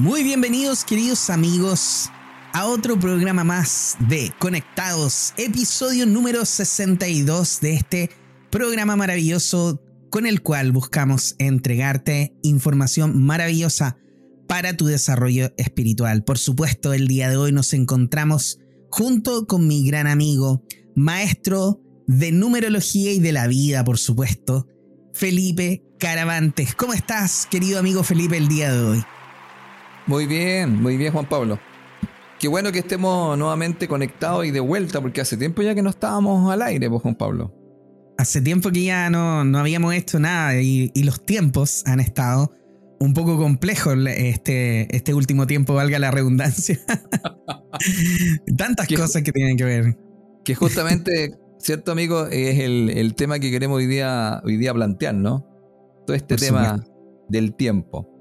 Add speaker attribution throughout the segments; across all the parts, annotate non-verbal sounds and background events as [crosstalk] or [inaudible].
Speaker 1: Muy bienvenidos queridos amigos a otro programa más de Conectados, episodio número 62 de este programa maravilloso con el cual buscamos entregarte información maravillosa para tu desarrollo espiritual. Por supuesto, el día de hoy nos encontramos junto con mi gran amigo, maestro de numerología y de la vida, por supuesto, Felipe Caravantes. ¿Cómo estás, querido amigo Felipe, el día de hoy?
Speaker 2: Muy bien, muy bien, Juan Pablo. Qué bueno que estemos nuevamente conectados y de vuelta, porque hace tiempo ya que no estábamos al aire, pues, Juan Pablo.
Speaker 1: Hace tiempo que ya no, no habíamos hecho nada y, y los tiempos han estado un poco complejo este, este último tiempo, valga la redundancia. [laughs] Tantas cosas que tienen que ver.
Speaker 2: Que justamente, cierto amigo, es el, tema que queremos hoy día, hoy día plantear, ¿no? Todo este tema del tiempo.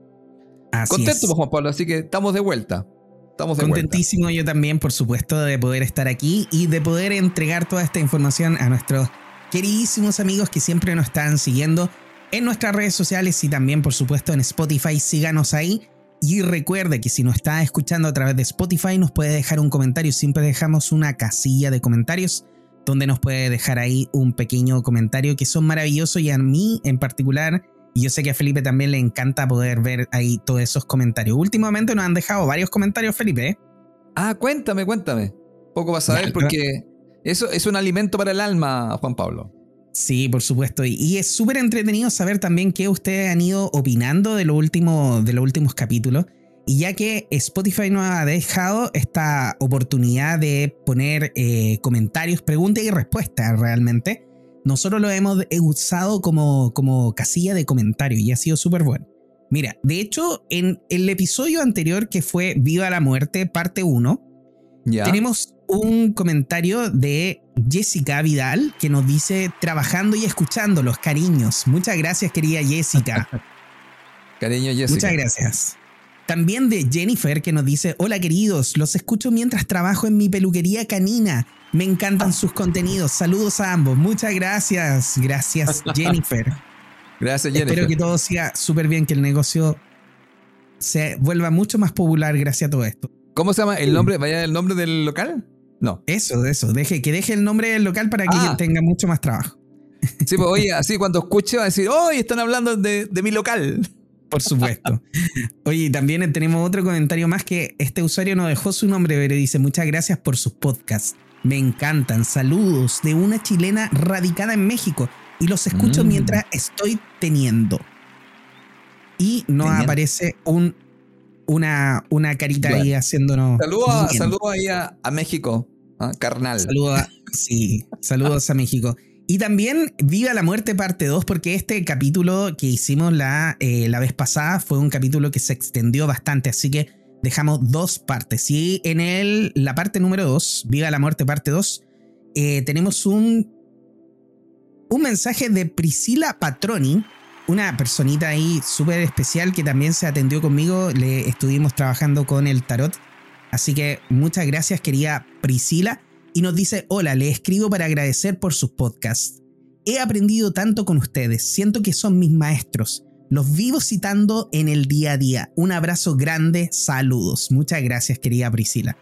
Speaker 2: Contento, pues, Juan Pablo, así que estamos de vuelta. Estamos de
Speaker 1: Contentísimo yo también, por supuesto, de poder estar aquí y de poder entregar toda esta información a nuestros queridísimos amigos que siempre nos están siguiendo en nuestras redes sociales y también por supuesto en Spotify. Síganos ahí. Y recuerde que si nos está escuchando a través de Spotify nos puede dejar un comentario. Siempre dejamos una casilla de comentarios donde nos puede dejar ahí un pequeño comentario que son maravillosos y a mí en particular, y yo sé que a Felipe también le encanta poder ver ahí todos esos comentarios. Últimamente nos han dejado varios comentarios, Felipe. ¿eh?
Speaker 2: Ah, cuéntame, cuéntame. Poco vas a ver porque eso es un alimento para el alma, Juan Pablo.
Speaker 1: Sí, por supuesto. Y, es súper entretenido saber también qué ustedes han ido opinando de, lo último, de los últimos capítulos. Y ya que Spotify nos ha dejado esta oportunidad de poner eh, comentarios, preguntas y respuestas realmente, nosotros lo hemos usado como, como casilla de comentarios y ha sido súper bueno. Mira, de hecho, en el episodio anterior que fue Viva la Muerte, parte 1, tenemos un comentario de Jessica Vidal que nos dice trabajando y escuchando los cariños. Muchas gracias, querida Jessica. [laughs]
Speaker 2: Cariño, Jessica.
Speaker 1: Muchas gracias. También de Jennifer que nos dice, hola queridos, los escucho mientras trabajo en mi peluquería canina. Me encantan sus contenidos. Saludos a ambos. Muchas gracias. Gracias, [laughs] Jennifer.
Speaker 2: gracias, Jennifer.
Speaker 1: Espero que todo siga súper bien, que el negocio se vuelva mucho más popular gracias a todo esto.
Speaker 2: ¿Cómo se llama el nombre? ¿Vaya el nombre del local? No.
Speaker 1: Eso, eso. Deje, que deje el nombre del local para que ah. tenga mucho más trabajo.
Speaker 2: Sí, pues oye, así cuando escuche va a decir, hoy están hablando de, mi local. [laughs]
Speaker 1: Por supuesto. Oye, también tenemos otro comentario más que este usuario no dejó su nombre, pero dice, muchas gracias por sus podcasts. Me encantan. Saludos de una chilena radicada en México y los escucho mm. mientras estoy teniendo. Y nos aparece un una, una carita ahí haciéndonos.
Speaker 2: Saludos ahí a, México, ¿ah? carnal.
Speaker 1: Saludos, [laughs] sí, saludos a México. Y también Viva la Muerte parte 2, porque este capítulo que hicimos la, eh, la vez pasada fue un capítulo que se extendió bastante, así que dejamos dos partes. Y en el, la parte número 2, Viva la Muerte parte 2, eh, tenemos un, un mensaje de Priscila Patroni, una personita ahí súper especial que también se atendió conmigo. Le estuvimos trabajando con el tarot. Así que muchas gracias, querida Priscila. Y nos dice, hola, le escribo para agradecer por sus podcasts. He aprendido tanto con ustedes, siento que son mis maestros. Los vivo citando en el día a día. Un abrazo grande, saludos. Muchas gracias, querida Priscila.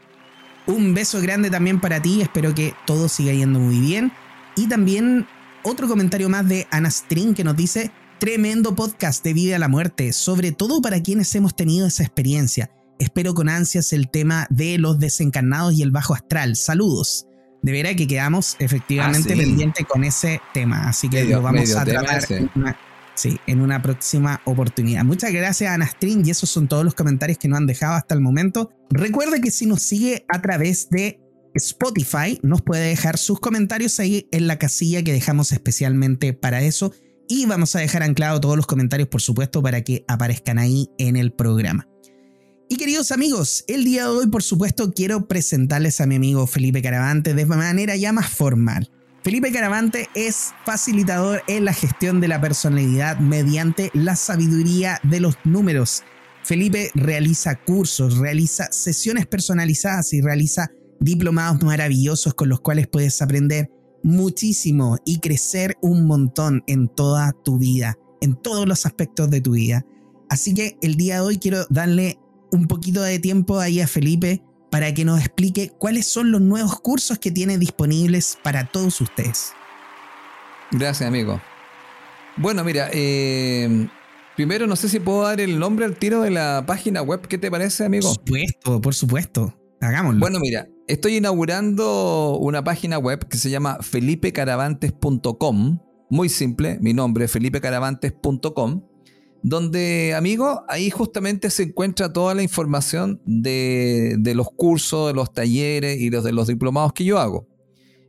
Speaker 1: Un beso grande también para ti, espero que todo siga yendo muy bien. Y también otro comentario más de Anastrin que nos dice, Tremendo podcast de vida a la muerte, sobre todo para quienes hemos tenido esa experiencia. Espero con ansias el tema de los desencarnados y el bajo astral. Saludos. De veras que quedamos efectivamente ah, pendientes con ese tema, así que lo vamos a tratar en una, sí, en una próxima oportunidad. Muchas gracias a String y esos son todos los comentarios que nos han dejado hasta el momento. Recuerde que si nos sigue a través de Spotify, nos puede dejar sus comentarios ahí en la casilla que dejamos especialmente para eso y vamos a dejar anclado todos los comentarios, por supuesto, para que aparezcan ahí en el programa. Y queridos amigos, el día de hoy, por supuesto, quiero presentarles a mi amigo Felipe Caravante de manera ya más formal. Felipe Caravante es facilitador en la gestión de la personalidad mediante la sabiduría de los números. Felipe realiza cursos, realiza sesiones personalizadas y realiza diplomados maravillosos con los cuales puedes aprender muchísimo y crecer un montón en toda tu vida, en todos los aspectos de tu vida. Así que el día de hoy quiero darle un poquito de tiempo ahí a Felipe para que nos explique cuáles son los nuevos cursos que tiene disponibles para todos ustedes.
Speaker 2: Gracias, amigo. Bueno, mira, eh, primero no sé si puedo dar el nombre al tiro de la página web. ¿Qué te parece, amigo?
Speaker 1: Por supuesto, por supuesto. Hagámoslo.
Speaker 2: Bueno, mira, estoy inaugurando una página web que se llama felipecaravantes.com. Muy simple, mi nombre, felipecaravantes.com donde, amigo, ahí justamente se encuentra toda la información de, los cursos, de los talleres y los de los diplomados que yo hago.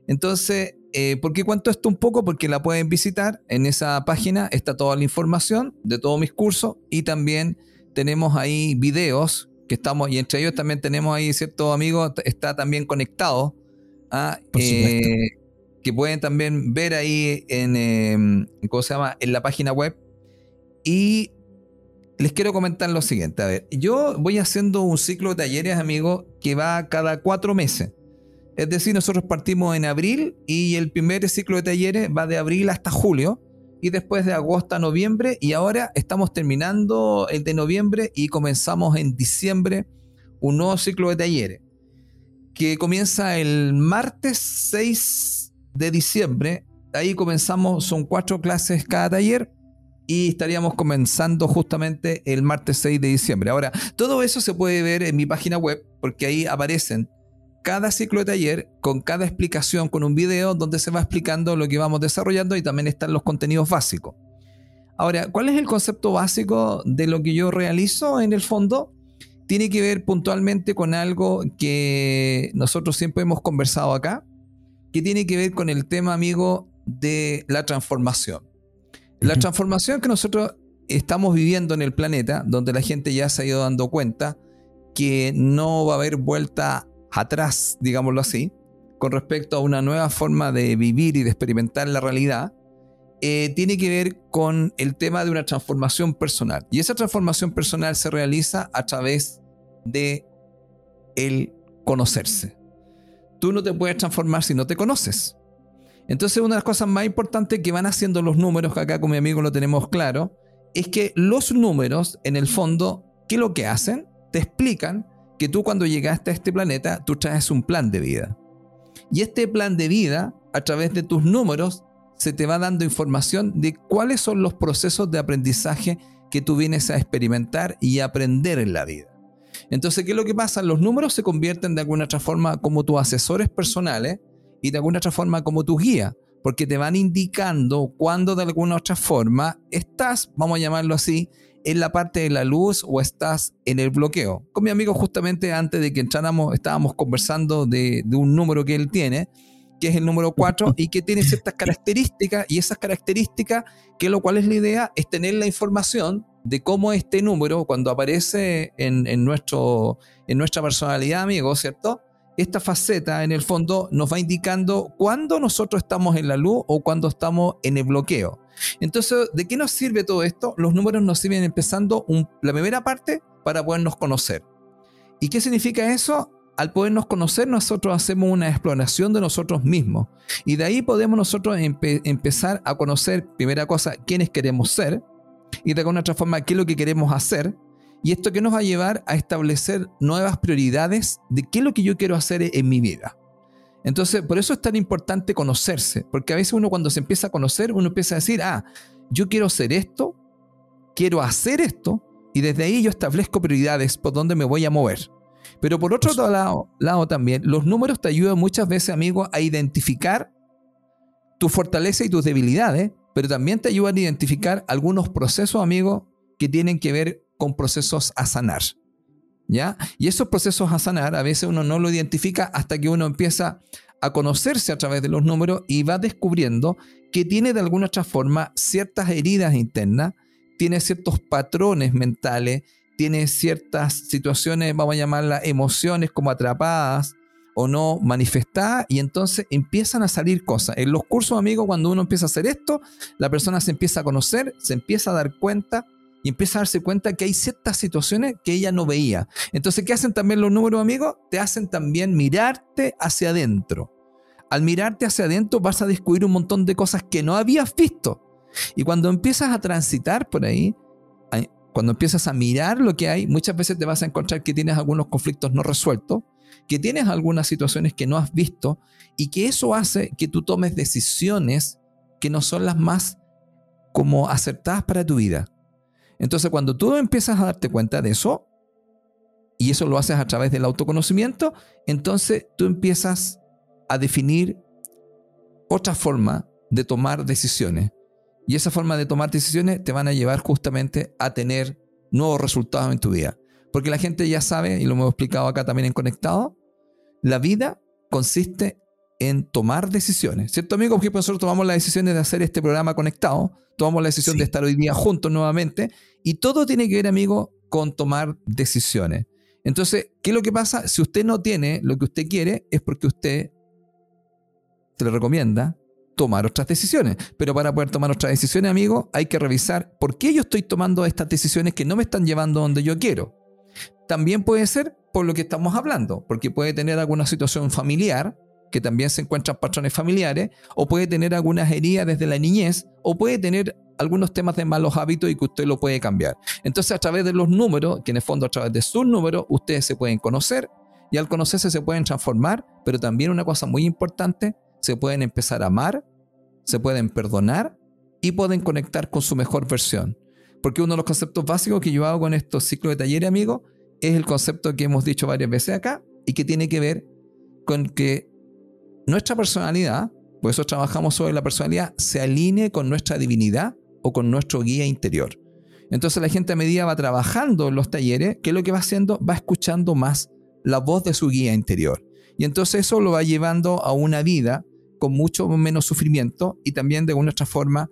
Speaker 2: Entonces, eh, ¿por qué cuento esto un poco? Porque la pueden visitar. En esa página está toda la información de todos mis cursos y también tenemos ahí videos que estamos, y entre ellos también tenemos ahí, cierto amigo, está también conectado. a eh, que pueden también ver ahí en, em, ¿cómo se llama? en la página web y les quiero comentar lo siguiente. A ver, yo voy haciendo un ciclo de talleres, amigos, que va cada cuatro meses. Es decir, nosotros partimos en abril y el primer ciclo de talleres va de abril hasta julio y después de agosto a noviembre y ahora estamos terminando el de noviembre y comenzamos en diciembre un nuevo ciclo de talleres que comienza el martes 6 de diciembre. Ahí comenzamos, son cuatro clases cada taller y estaríamos comenzando justamente el martes 6 de diciembre. Ahora, todo eso se puede ver en mi página web porque ahí aparecen cada ciclo de taller con cada explicación, con un video donde se va explicando lo que vamos desarrollando y también están los contenidos básicos. Ahora, ¿cuál es el concepto básico de lo que yo realizo en el fondo? Tiene que ver puntualmente con algo que nosotros siempre hemos conversado acá, que tiene que ver con el tema, amigo, de la transformación. La transformación que nosotros estamos viviendo en el planeta, donde la gente ya se ha ido dando cuenta que no va a haber vuelta atrás, digámoslo así, con respecto a una nueva forma de vivir y de experimentar la realidad, eh, tiene que ver con el tema de una transformación personal. Y esa transformación personal se realiza a través de el conocerse. Tú no te puedes transformar si no te conoces. Entonces una de las cosas más importantes que van haciendo los números, que acá con mi amigo lo tenemos claro, es que los números, en el fondo, ¿qué es lo que hacen? Te explican que tú cuando llegaste a este planeta, tú traes un plan de vida. Y este plan de vida, a través de tus números, se te va dando información de cuáles son los procesos de aprendizaje que tú vienes a experimentar y aprender en la vida. Entonces, ¿qué es lo que pasa? Los números se convierten de alguna otra forma como tus asesores personales y de alguna otra forma como tu guía, porque te van indicando cuando de alguna otra forma estás, vamos a llamarlo así, en la parte de la luz o estás en el bloqueo. Con mi amigo justamente antes de que entráramos estábamos conversando de, un número que él tiene, que es el número 4 y que tiene ciertas características y esas características, que lo cual es la idea, es tener la información de cómo este número, cuando aparece en, en, nuestro, en nuestra personalidad, amigo, ¿cierto? Esta faceta en el fondo nos va indicando cuándo nosotros estamos en la luz o cuándo estamos en el bloqueo. Entonces, ¿de qué nos sirve todo esto? Los números nos sirven empezando la primera parte para podernos conocer. ¿Y qué significa eso? Al podernos conocer, nosotros hacemos una exploración de nosotros mismos. Y de ahí podemos nosotros empezar a conocer, primera cosa, quiénes queremos ser. Y de alguna otra forma, qué es lo que queremos hacer y esto que nos va a llevar a establecer nuevas prioridades de qué es lo que yo quiero hacer en mi vida. Entonces, por eso es tan importante conocerse, porque a veces uno cuando se empieza a conocer, uno empieza a decir, ah, yo quiero hacer esto, quiero hacer esto, y desde ahí yo establezco prioridades por donde me voy a mover. Pero por otro lado, lado también, los números te ayudan muchas veces, amigo, a identificar tu fortaleza y tus debilidades, pero también te ayudan a identificar algunos procesos, amigo, que tienen que ver con procesos a sanar. ¿Ya? Y esos procesos a sanar a veces uno no lo identifica hasta que uno empieza a conocerse a través de los números y va descubriendo que tiene de alguna otra forma ciertas heridas internas, tiene ciertos patrones mentales, tiene ciertas situaciones, vamos a llamarlas emociones como atrapadas o no manifestadas y entonces empiezan a salir cosas. En los cursos, amigos, cuando uno empieza a hacer esto, la persona se empieza a conocer, se empieza a dar cuenta empieza a darse cuenta que hay ciertas situaciones que ella no veía. Entonces, ¿qué hacen también los números, amigos? Te hacen también mirarte hacia adentro. Al mirarte hacia adentro vas a descubrir un montón de cosas que no habías visto. Y cuando empiezas a transitar por ahí, cuando empiezas a mirar lo que hay, muchas veces te vas a encontrar que tienes algunos conflictos no resueltos, que tienes algunas situaciones que no has visto y que eso hace que tú tomes decisiones que no son las más como acertadas para tu vida. Entonces cuando tú empiezas a darte cuenta de eso, y eso lo haces a través del autoconocimiento, entonces tú empiezas a definir otra forma de tomar decisiones. Y esa forma de tomar decisiones te van a llevar justamente a tener nuevos resultados en tu vida. Porque la gente ya sabe, y lo hemos explicado acá también en Conectado, la vida consiste en tomar decisiones. ¿Cierto, amigo? Porque nosotros tomamos la decisión de hacer este programa conectado, tomamos la decisión de estar hoy día juntos nuevamente, y todo tiene que ver, amigo, con tomar decisiones. Entonces, ¿qué es lo que pasa? Si usted no tiene lo que usted quiere, es porque usted se le recomienda tomar otras decisiones. Pero para poder tomar otras decisiones, amigo, hay que revisar por qué yo estoy tomando estas decisiones que no me están llevando donde yo quiero. También puede ser por lo que estamos hablando, porque puede tener alguna situación familiar que también se encuentran patrones familiares, o puede tener algunas heridas desde la niñez, o puede tener algunos temas de malos hábitos y que usted lo puede cambiar. Entonces, a través de los números, que en el fondo a través de sus números, ustedes se pueden conocer y al conocerse se pueden transformar, pero también una cosa muy importante, se pueden empezar a amar, se pueden perdonar y pueden conectar con su mejor versión. Porque uno de los conceptos básicos que yo hago con estos ciclos de talleres, amigos, es el concepto que hemos dicho varias veces acá y que tiene que ver con que nuestra personalidad, por eso trabajamos sobre la personalidad, se alinee con nuestra divinidad o con nuestro guía interior. Entonces la gente a medida va trabajando en los talleres, ¿qué es lo que va haciendo? Va escuchando más la voz de su guía interior. Y entonces eso lo va llevando a una vida con mucho menos sufrimiento y también de una otra forma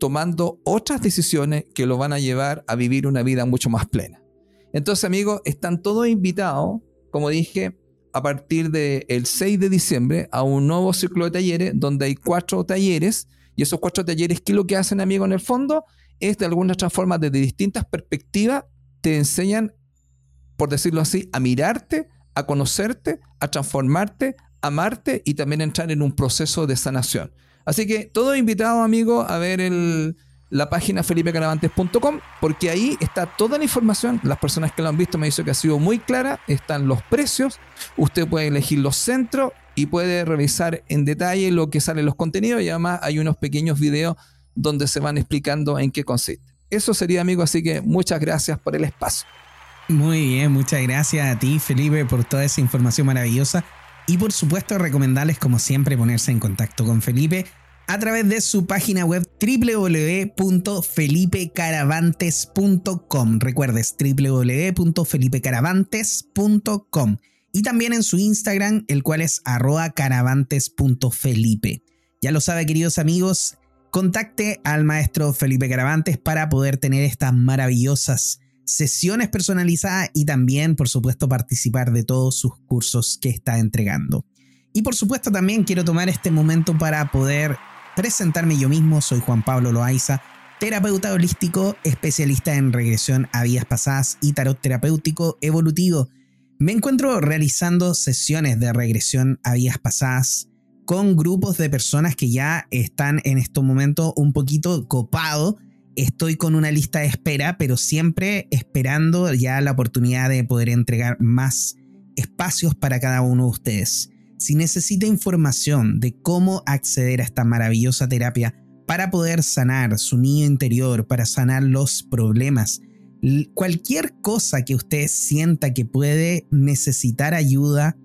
Speaker 2: tomando otras decisiones que lo van a llevar a vivir una vida mucho más plena. Entonces amigos, están todos invitados, como dije, a partir del 6 de diciembre a un nuevo ciclo de talleres donde hay cuatro talleres y esos cuatro talleres, ¿qué es lo que hacen, amigo, en el fondo? Es de alguna otra forma, desde distintas perspectivas, te enseñan, por decirlo así, a mirarte, a conocerte, a transformarte, a amarte y también entrar en un proceso de sanación. Así que todo invitado, amigo, a ver el, la página felipecaravantes.com, porque ahí está toda la información. Las personas que lo han visto me dicen que ha sido muy clara. Están los precios. Usted puede elegir los centros y puede revisar en detalle lo que salen los contenidos. Y además hay unos pequeños videos donde se van explicando en qué consiste. Eso sería, amigo. Así que muchas gracias por el espacio.
Speaker 1: Muy bien, muchas gracias a ti, Felipe, por toda esa información maravillosa. Y por supuesto, recomendarles, como siempre, ponerse en contacto con Felipe a través de su página web www.felipecaravantes.com. Recuerdes www.felipecaravantes.com. Y también en su Instagram, el cual es arroba caravantes.felipe. Ya lo sabe, queridos amigos, contacte al maestro Felipe Caravantes para poder tener estas maravillosas sesiones personalizadas y también, por supuesto, participar de todos sus cursos que está entregando. Y por supuesto también quiero tomar este momento para poder presentarme yo mismo, soy Juan Pablo Loaiza, terapeuta holístico, especialista en regresión a vías pasadas y tarot terapéutico evolutivo. Me encuentro realizando sesiones de regresión a vías pasadas con grupos de personas que ya están en este momento un poquito copado. Estoy con una lista de espera, pero siempre esperando ya la oportunidad de poder entregar más espacios para cada uno de ustedes. Si necesita información de cómo acceder a esta maravillosa terapia para poder sanar su niño interior, para sanar los problemas, cualquier cosa que usted sienta que puede necesitar ayuda,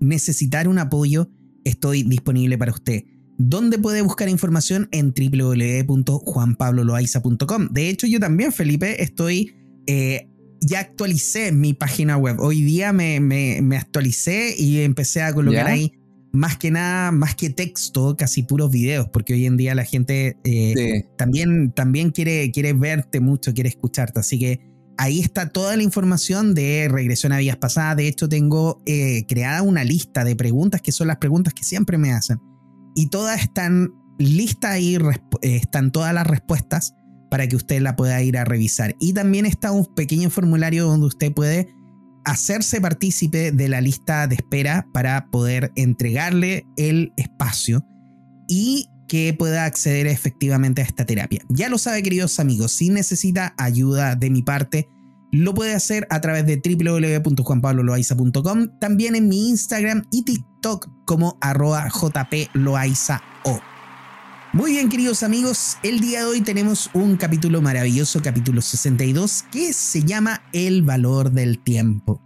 Speaker 1: necesitar un apoyo, estoy disponible para usted. ¿Dónde puede buscar información? En www.juanpabloloaiza.com. De hecho, yo también, Felipe, estoy eh, ya actualicé mi página web. Hoy día me, me, actualicé y empecé a colocar ahí más que nada, más que texto, casi puros videos, porque hoy en día la gente eh, también, también quiere, quiere verte mucho, quiere escucharte. Así que ahí está toda la información de regresión a vías pasadas. De hecho, tengo eh, creada una lista de preguntas que son las preguntas que siempre me hacen. Y todas están listas y eh, están todas las respuestas para que usted la pueda ir a revisar. Y también está un pequeño formulario donde usted puede hacerse partícipe de la lista de espera para poder entregarle el espacio. Y que pueda acceder efectivamente a esta terapia. Ya lo sabe, queridos amigos, si necesita ayuda de mi parte, lo puede hacer a través de www.juanpabloloaiza.com, también en mi Instagram y TikTok como arroba jploaizao. Muy bien, queridos amigos, el día de hoy tenemos un capítulo maravilloso, capítulo 62, que se llama El valor del tiempo.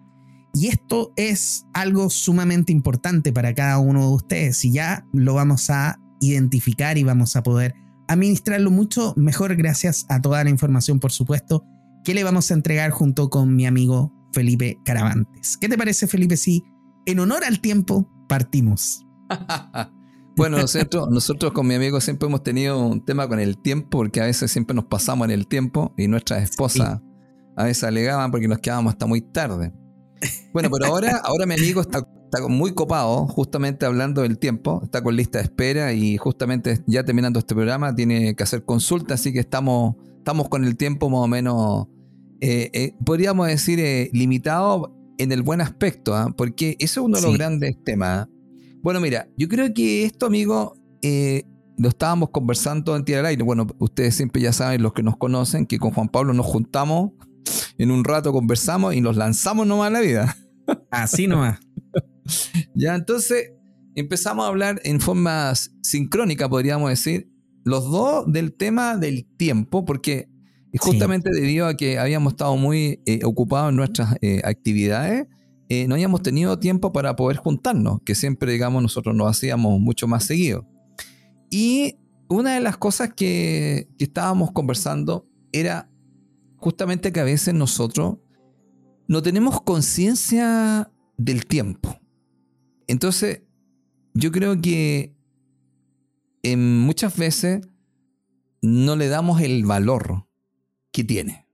Speaker 1: Y esto es algo sumamente importante para cada uno de ustedes y ya lo vamos a identificar y vamos a poder administrarlo mucho mejor gracias a toda la información, por supuesto, que le vamos a entregar junto con mi amigo Felipe Caravantes. ¿Qué te parece, Felipe, si en honor al tiempo partimos? [laughs]
Speaker 2: bueno, nosotros, nosotros con mi amigo siempre hemos tenido un tema con el tiempo, porque a veces siempre nos pasamos en el tiempo y nuestras esposas a veces alegaban porque nos quedábamos hasta muy tarde. Bueno, pero ahora, [laughs] ahora mi amigo está, está muy copado, justamente hablando del tiempo, está con lista de espera y justamente ya terminando este programa tiene que hacer consulta, así que estamos estamos con el tiempo más o menos, eh, eh, podríamos decir, eh, limitado en el buen aspecto, ¿ah? porque eso es uno de los grandes temas. Bueno, mira, yo creo que esto, amigo, lo estábamos conversando en Tierra Aire. Bueno, ustedes siempre ya saben, los que nos conocen, que con Juan Pablo nos juntamos, en un rato conversamos y nos lanzamos nomás a la vida. [laughs]
Speaker 1: Así nomás.
Speaker 2: ya, entonces empezamos a hablar en forma sincrónica, podríamos decir, los dos del tema del tiempo, porque justamente debido a que habíamos estado muy eh, ocupados en nuestras eh, actividades, eh, no habíamos tenido tiempo para poder juntarnos, que siempre, digamos, nosotros nos hacíamos mucho más seguido. Y una de las cosas que, que estábamos conversando era justamente que a veces nosotros no tenemos conciencia del tiempo. Entonces, yo creo que muchas veces no le damos el valor que tiene.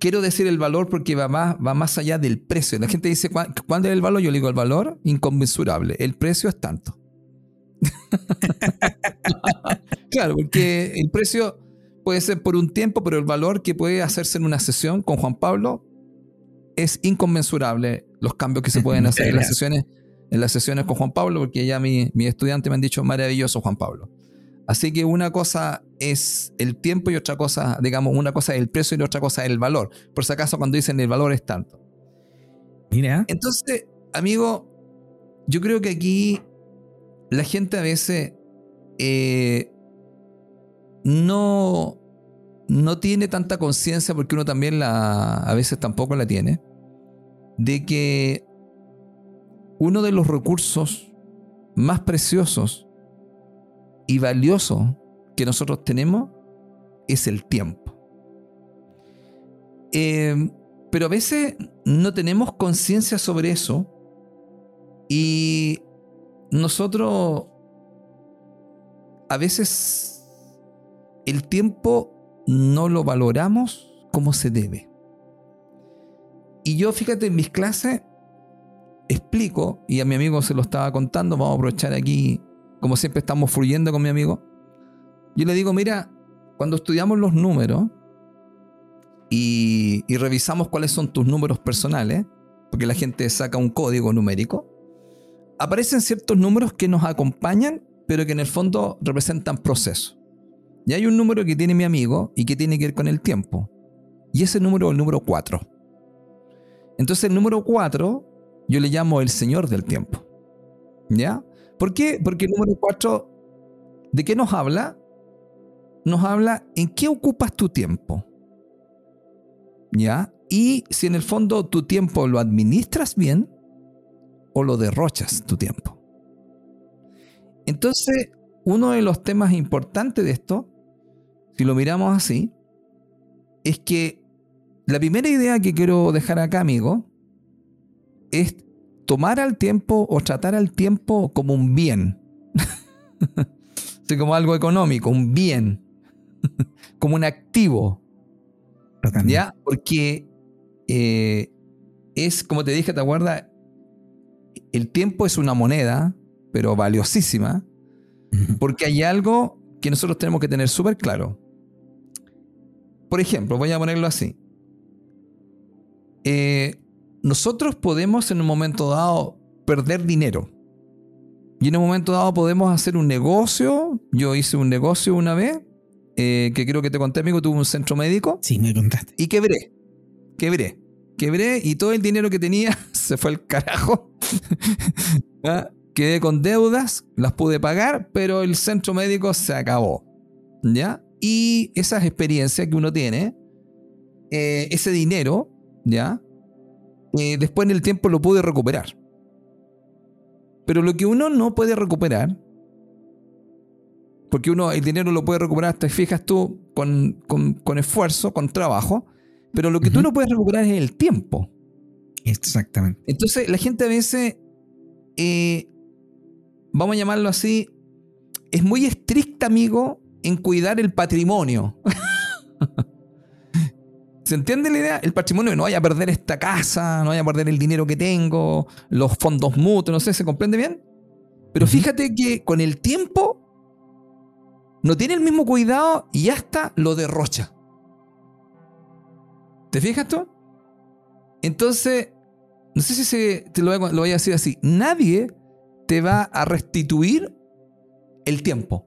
Speaker 2: Quiero decir el valor porque va más, va más allá del precio. La gente dice, ¿cuál es el valor? Yo le digo, el valor inconmensurable. El precio es tanto. [laughs] claro, porque el precio puede ser por un tiempo, pero el valor que puede hacerse en una sesión con Juan Pablo es inconmensurable. Los cambios que se pueden hacer en las sesiones en las sesiones con Juan Pablo, porque ya mis mi estudiantes me han dicho maravilloso Juan Pablo. Así que una cosa es el tiempo y otra cosa, digamos, una cosa es el precio y otra cosa es el valor. Por si acaso cuando dicen el valor es tanto. Mira. Entonces, amigo, yo creo que aquí la gente a veces eh, no, no tiene tanta conciencia, porque uno también la, a veces tampoco la tiene, de que uno de los recursos más preciosos y valiosos que nosotros tenemos es el tiempo. Eh, pero a veces no tenemos conciencia sobre eso y nosotros a veces el tiempo no lo valoramos como se debe. Y yo fíjate en mis clases explico, y a mi amigo se lo estaba contando, vamos a aprovechar aquí, como siempre estamos fluyendo con mi amigo, yo le digo, mira, cuando estudiamos los números y, revisamos cuáles son tus números personales, porque la gente saca un código numérico, aparecen ciertos números que nos acompañan, pero que en el fondo representan procesos. Y hay un número que tiene mi amigo y que tiene que ver con el tiempo. Y ese número es el número 4. Entonces el número 4 yo le llamo el Señor del tiempo. ¿Ya? ¿Por qué? Porque el número 4, ¿de qué nos habla? Nos habla en qué ocupas tu tiempo. ¿Ya? Y si en el fondo tu tiempo lo administras bien o lo derrochas tu tiempo. Entonces, uno de los temas importantes de esto, si lo miramos así, es que la primera idea que quiero dejar acá, amigo, es tomar al tiempo o tratar al tiempo como un bien. [laughs] Así como algo económico, un bien. [laughs] como un activo. ¿Ya? Porque eh, es, como te dije, ¿te acuerdas? El tiempo es una moneda, pero valiosísima, porque hay algo que nosotros tenemos que tener súper claro. Por ejemplo, voy a ponerlo así. Eh, nosotros podemos en un momento dado perder dinero. Y en un momento dado podemos hacer un negocio. Yo hice un negocio una vez, eh, que creo que te conté, amigo, tuve un centro médico.
Speaker 1: Sí, me contaste.
Speaker 2: Y quebré. Quebré. Quebré y todo el dinero que tenía [laughs] se fue al carajo. [laughs] ¿Ah? Quedé con deudas, las pude pagar, pero el centro médico se acabó. ¿Ya? Y esas experiencias que uno tiene, eh, ese dinero, ¿ya? Eh, después en el tiempo lo pude recuperar. Pero lo que uno no puede recuperar, porque uno el dinero lo puede recuperar, te fijas tú, con, esfuerzo, con trabajo, pero lo que tú no puedes recuperar es el tiempo.
Speaker 1: Exactamente.
Speaker 2: Entonces la gente a veces, eh, vamos a llamarlo así, es muy estricta, amigo, en cuidar el patrimonio. [laughs] ¿Se entiende la idea? El patrimonio, no vaya a perder esta casa, no vaya a perder el dinero que tengo, los fondos mutuos, no sé, ¿se comprende bien? Pero fíjate que con el tiempo no tiene el mismo cuidado y hasta lo derrocha. ¿Te fijas tú? Entonces, no sé si te lo voy a decir así, nadie te va a restituir el tiempo.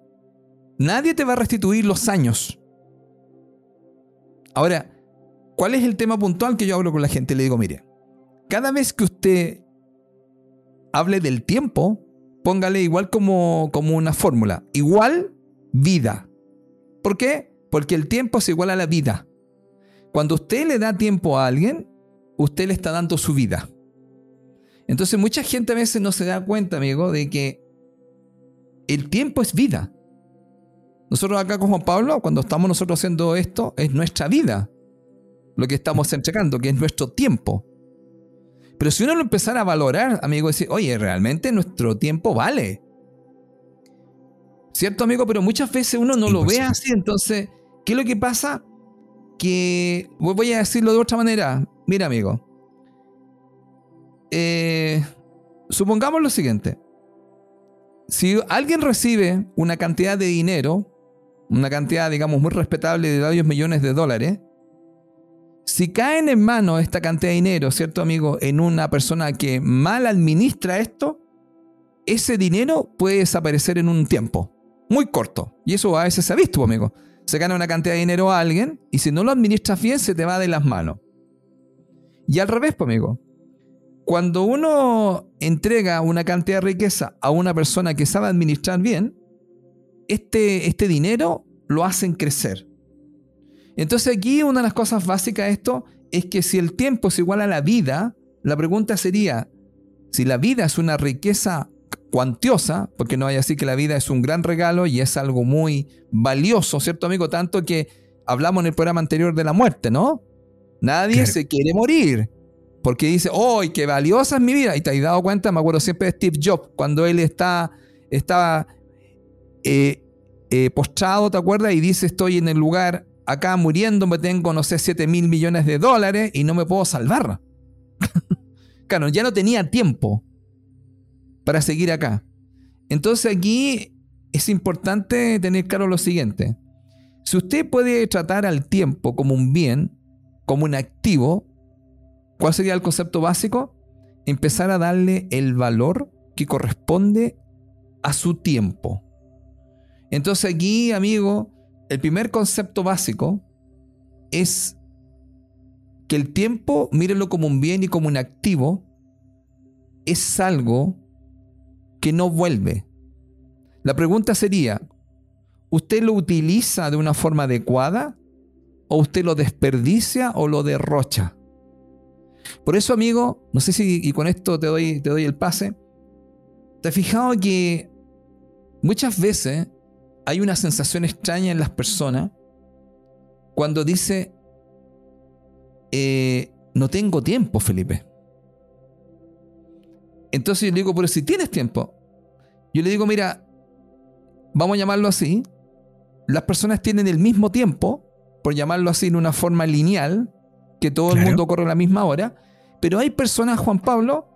Speaker 2: Nadie te va a restituir los años. Ahora, ¿Cuál es el tema puntual que yo hablo con la gente? Le digo, mire, cada vez que usted hable del tiempo, póngale igual como, como una fórmula. Igual vida. ¿Por qué? Porque el tiempo es igual a la vida. Cuando usted le da tiempo a alguien, usted le está dando su vida. Entonces mucha gente a veces no se da cuenta, amigo, de que el tiempo es vida. Nosotros acá con Juan Pablo, cuando estamos nosotros haciendo esto, es nuestra vida lo que estamos entregando, que es nuestro tiempo. Pero si uno lo empezara a valorar, amigo, decir, oye, realmente nuestro tiempo vale. ¿Cierto, amigo? Pero muchas veces uno no lo ve así. Entonces, ¿qué es lo que pasa? Que, voy a decirlo de otra manera. Mira, amigo. Eh, supongamos lo siguiente. Si alguien recibe una cantidad de dinero, una cantidad, digamos, muy respetable de varios millones de dólares, si caen en mano esta cantidad de dinero, ¿cierto amigo? En una persona que mal administra esto, ese dinero puede desaparecer en un tiempo muy corto. Y eso a veces se ha visto, amigo. Se gana una cantidad de dinero a alguien y si no lo administras bien se te va de las manos. Y al revés, amigo. Cuando uno entrega una cantidad de riqueza a una persona que sabe administrar bien, este, este dinero lo hacen crecer. Entonces aquí una de las cosas básicas de esto es que si el tiempo es igual a la vida, la pregunta sería, si la vida es una riqueza cuantiosa, porque no hay así que la vida es un gran regalo y es algo muy valioso, ¿cierto amigo? Tanto que hablamos en el programa anterior de la muerte, ¿no? Nadie se quiere morir. Porque dice, ¡oh, qué valiosa es mi vida! Y te has dado cuenta, me acuerdo siempre de Steve Jobs, cuando él está, estaba eh, eh, postrado, ¿te acuerdas? Y dice, estoy en el lugar acá muriendo me tengo, no sé, 7 mil millones de dólares y no me puedo salvar. [laughs] claro, ya no tenía tiempo para seguir acá. Entonces aquí es importante tener claro lo siguiente. Si usted puede tratar al tiempo como un bien, como un activo, ¿cuál sería el concepto básico? Empezar a darle el valor que corresponde a su tiempo. Entonces aquí, amigo, el primer concepto básico es que el tiempo, mírenlo como un bien y como un activo, es algo que no vuelve. La pregunta sería, ¿usted lo utiliza de una forma adecuada o usted lo desperdicia o lo derrocha? Por eso, amigo, no sé si, y con esto te doy, te doy el pase, ¿te has fijado que muchas veces hay una sensación extraña en las personas cuando dice, eh, no tengo tiempo, Felipe. Entonces yo le digo, pero si tienes tiempo, yo le digo, mira, vamos a llamarlo así, las personas tienen el mismo tiempo, por llamarlo así en una forma lineal, que todo el mundo corre a la misma hora, pero hay personas, Juan Pablo,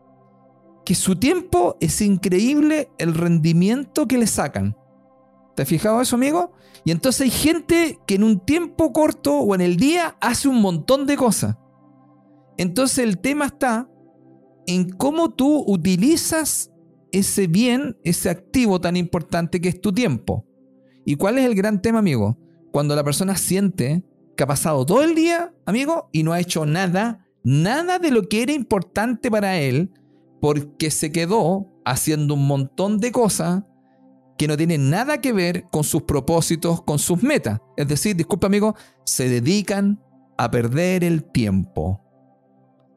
Speaker 2: que su tiempo es increíble el rendimiento que le sacan. ¿Te has fijado eso, amigo? Y entonces hay gente que en un tiempo corto o en el día hace un montón de cosas. Entonces el tema está en cómo tú utilizas ese bien, ese activo tan importante que es tu tiempo. ¿Y cuál es el gran tema, amigo? Cuando la persona siente que ha pasado todo el día, amigo, y no ha hecho nada, nada de lo que era importante para él, porque se quedó haciendo un montón de cosas que no tienen nada que ver con sus propósitos, con sus metas. Es decir, disculpa amigo, se dedican a perder el tiempo,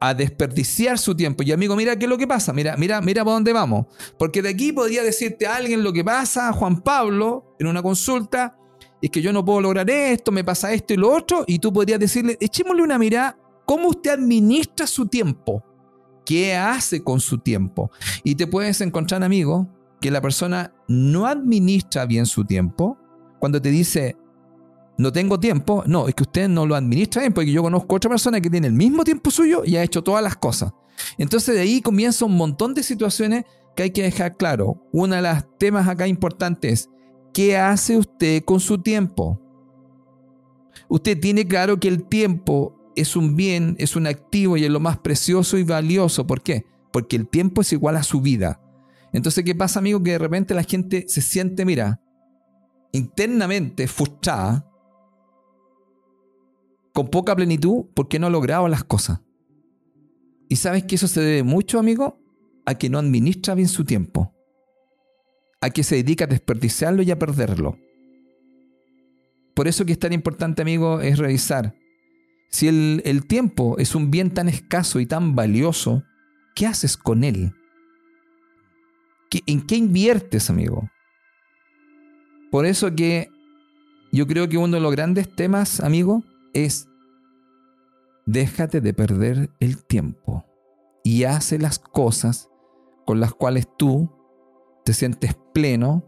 Speaker 2: a desperdiciar su tiempo. Y amigo, mira qué es lo que pasa, mira, mira, mira por dónde vamos. Porque de aquí podría decirte a alguien lo que pasa, Juan Pablo, en una consulta, es que yo no puedo lograr esto, me pasa esto y lo otro, y tú podrías decirle, echémosle una mirada, ¿cómo usted administra su tiempo? ¿Qué hace con su tiempo? Y te puedes encontrar, amigo, que la persona no administra bien su tiempo. Cuando te dice, no tengo tiempo, no, es que usted no lo administra bien, porque yo conozco otra persona que tiene el mismo tiempo suyo y ha hecho todas las cosas. Entonces de ahí comienza un montón de situaciones que hay que dejar claro. Una de las temas acá importantes es, ¿qué hace usted con su tiempo? Usted tiene claro que el tiempo es un bien, es un activo y es lo más precioso y valioso. ¿Por qué? Porque el tiempo es igual a su vida. Entonces, ¿qué pasa, amigo? Que de repente la gente se siente, mira, internamente frustrada con poca plenitud porque no ha logrado las cosas. Y sabes que eso se debe mucho, amigo, a que no administra bien su tiempo, a que se dedica a desperdiciarlo y a perderlo. Por eso que es tan importante, amigo, es revisar si el, el tiempo es un bien tan escaso y tan valioso, ¿qué haces con él? ¿En qué inviertes, amigo? Por eso que yo creo que uno de los grandes temas, amigo, es déjate de perder el tiempo y hace las cosas con las cuales tú te sientes pleno,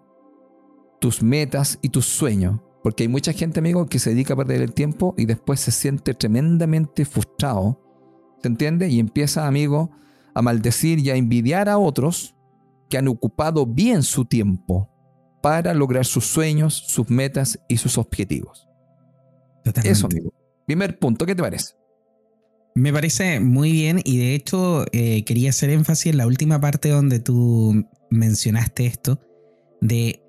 Speaker 2: tus metas y tus sueños. Porque hay mucha gente, amigo, que se dedica a perder el tiempo y después se siente tremendamente frustrado. ¿Se entiende? Y empieza, amigo, a maldecir y a envidiar a otros que han ocupado bien su tiempo para lograr sus sueños, sus metas y sus objetivos. Eso, amigo. Primer punto, ¿qué te parece?
Speaker 1: Me parece muy bien y de hecho eh, quería hacer énfasis en la última parte donde tú mencionaste esto, de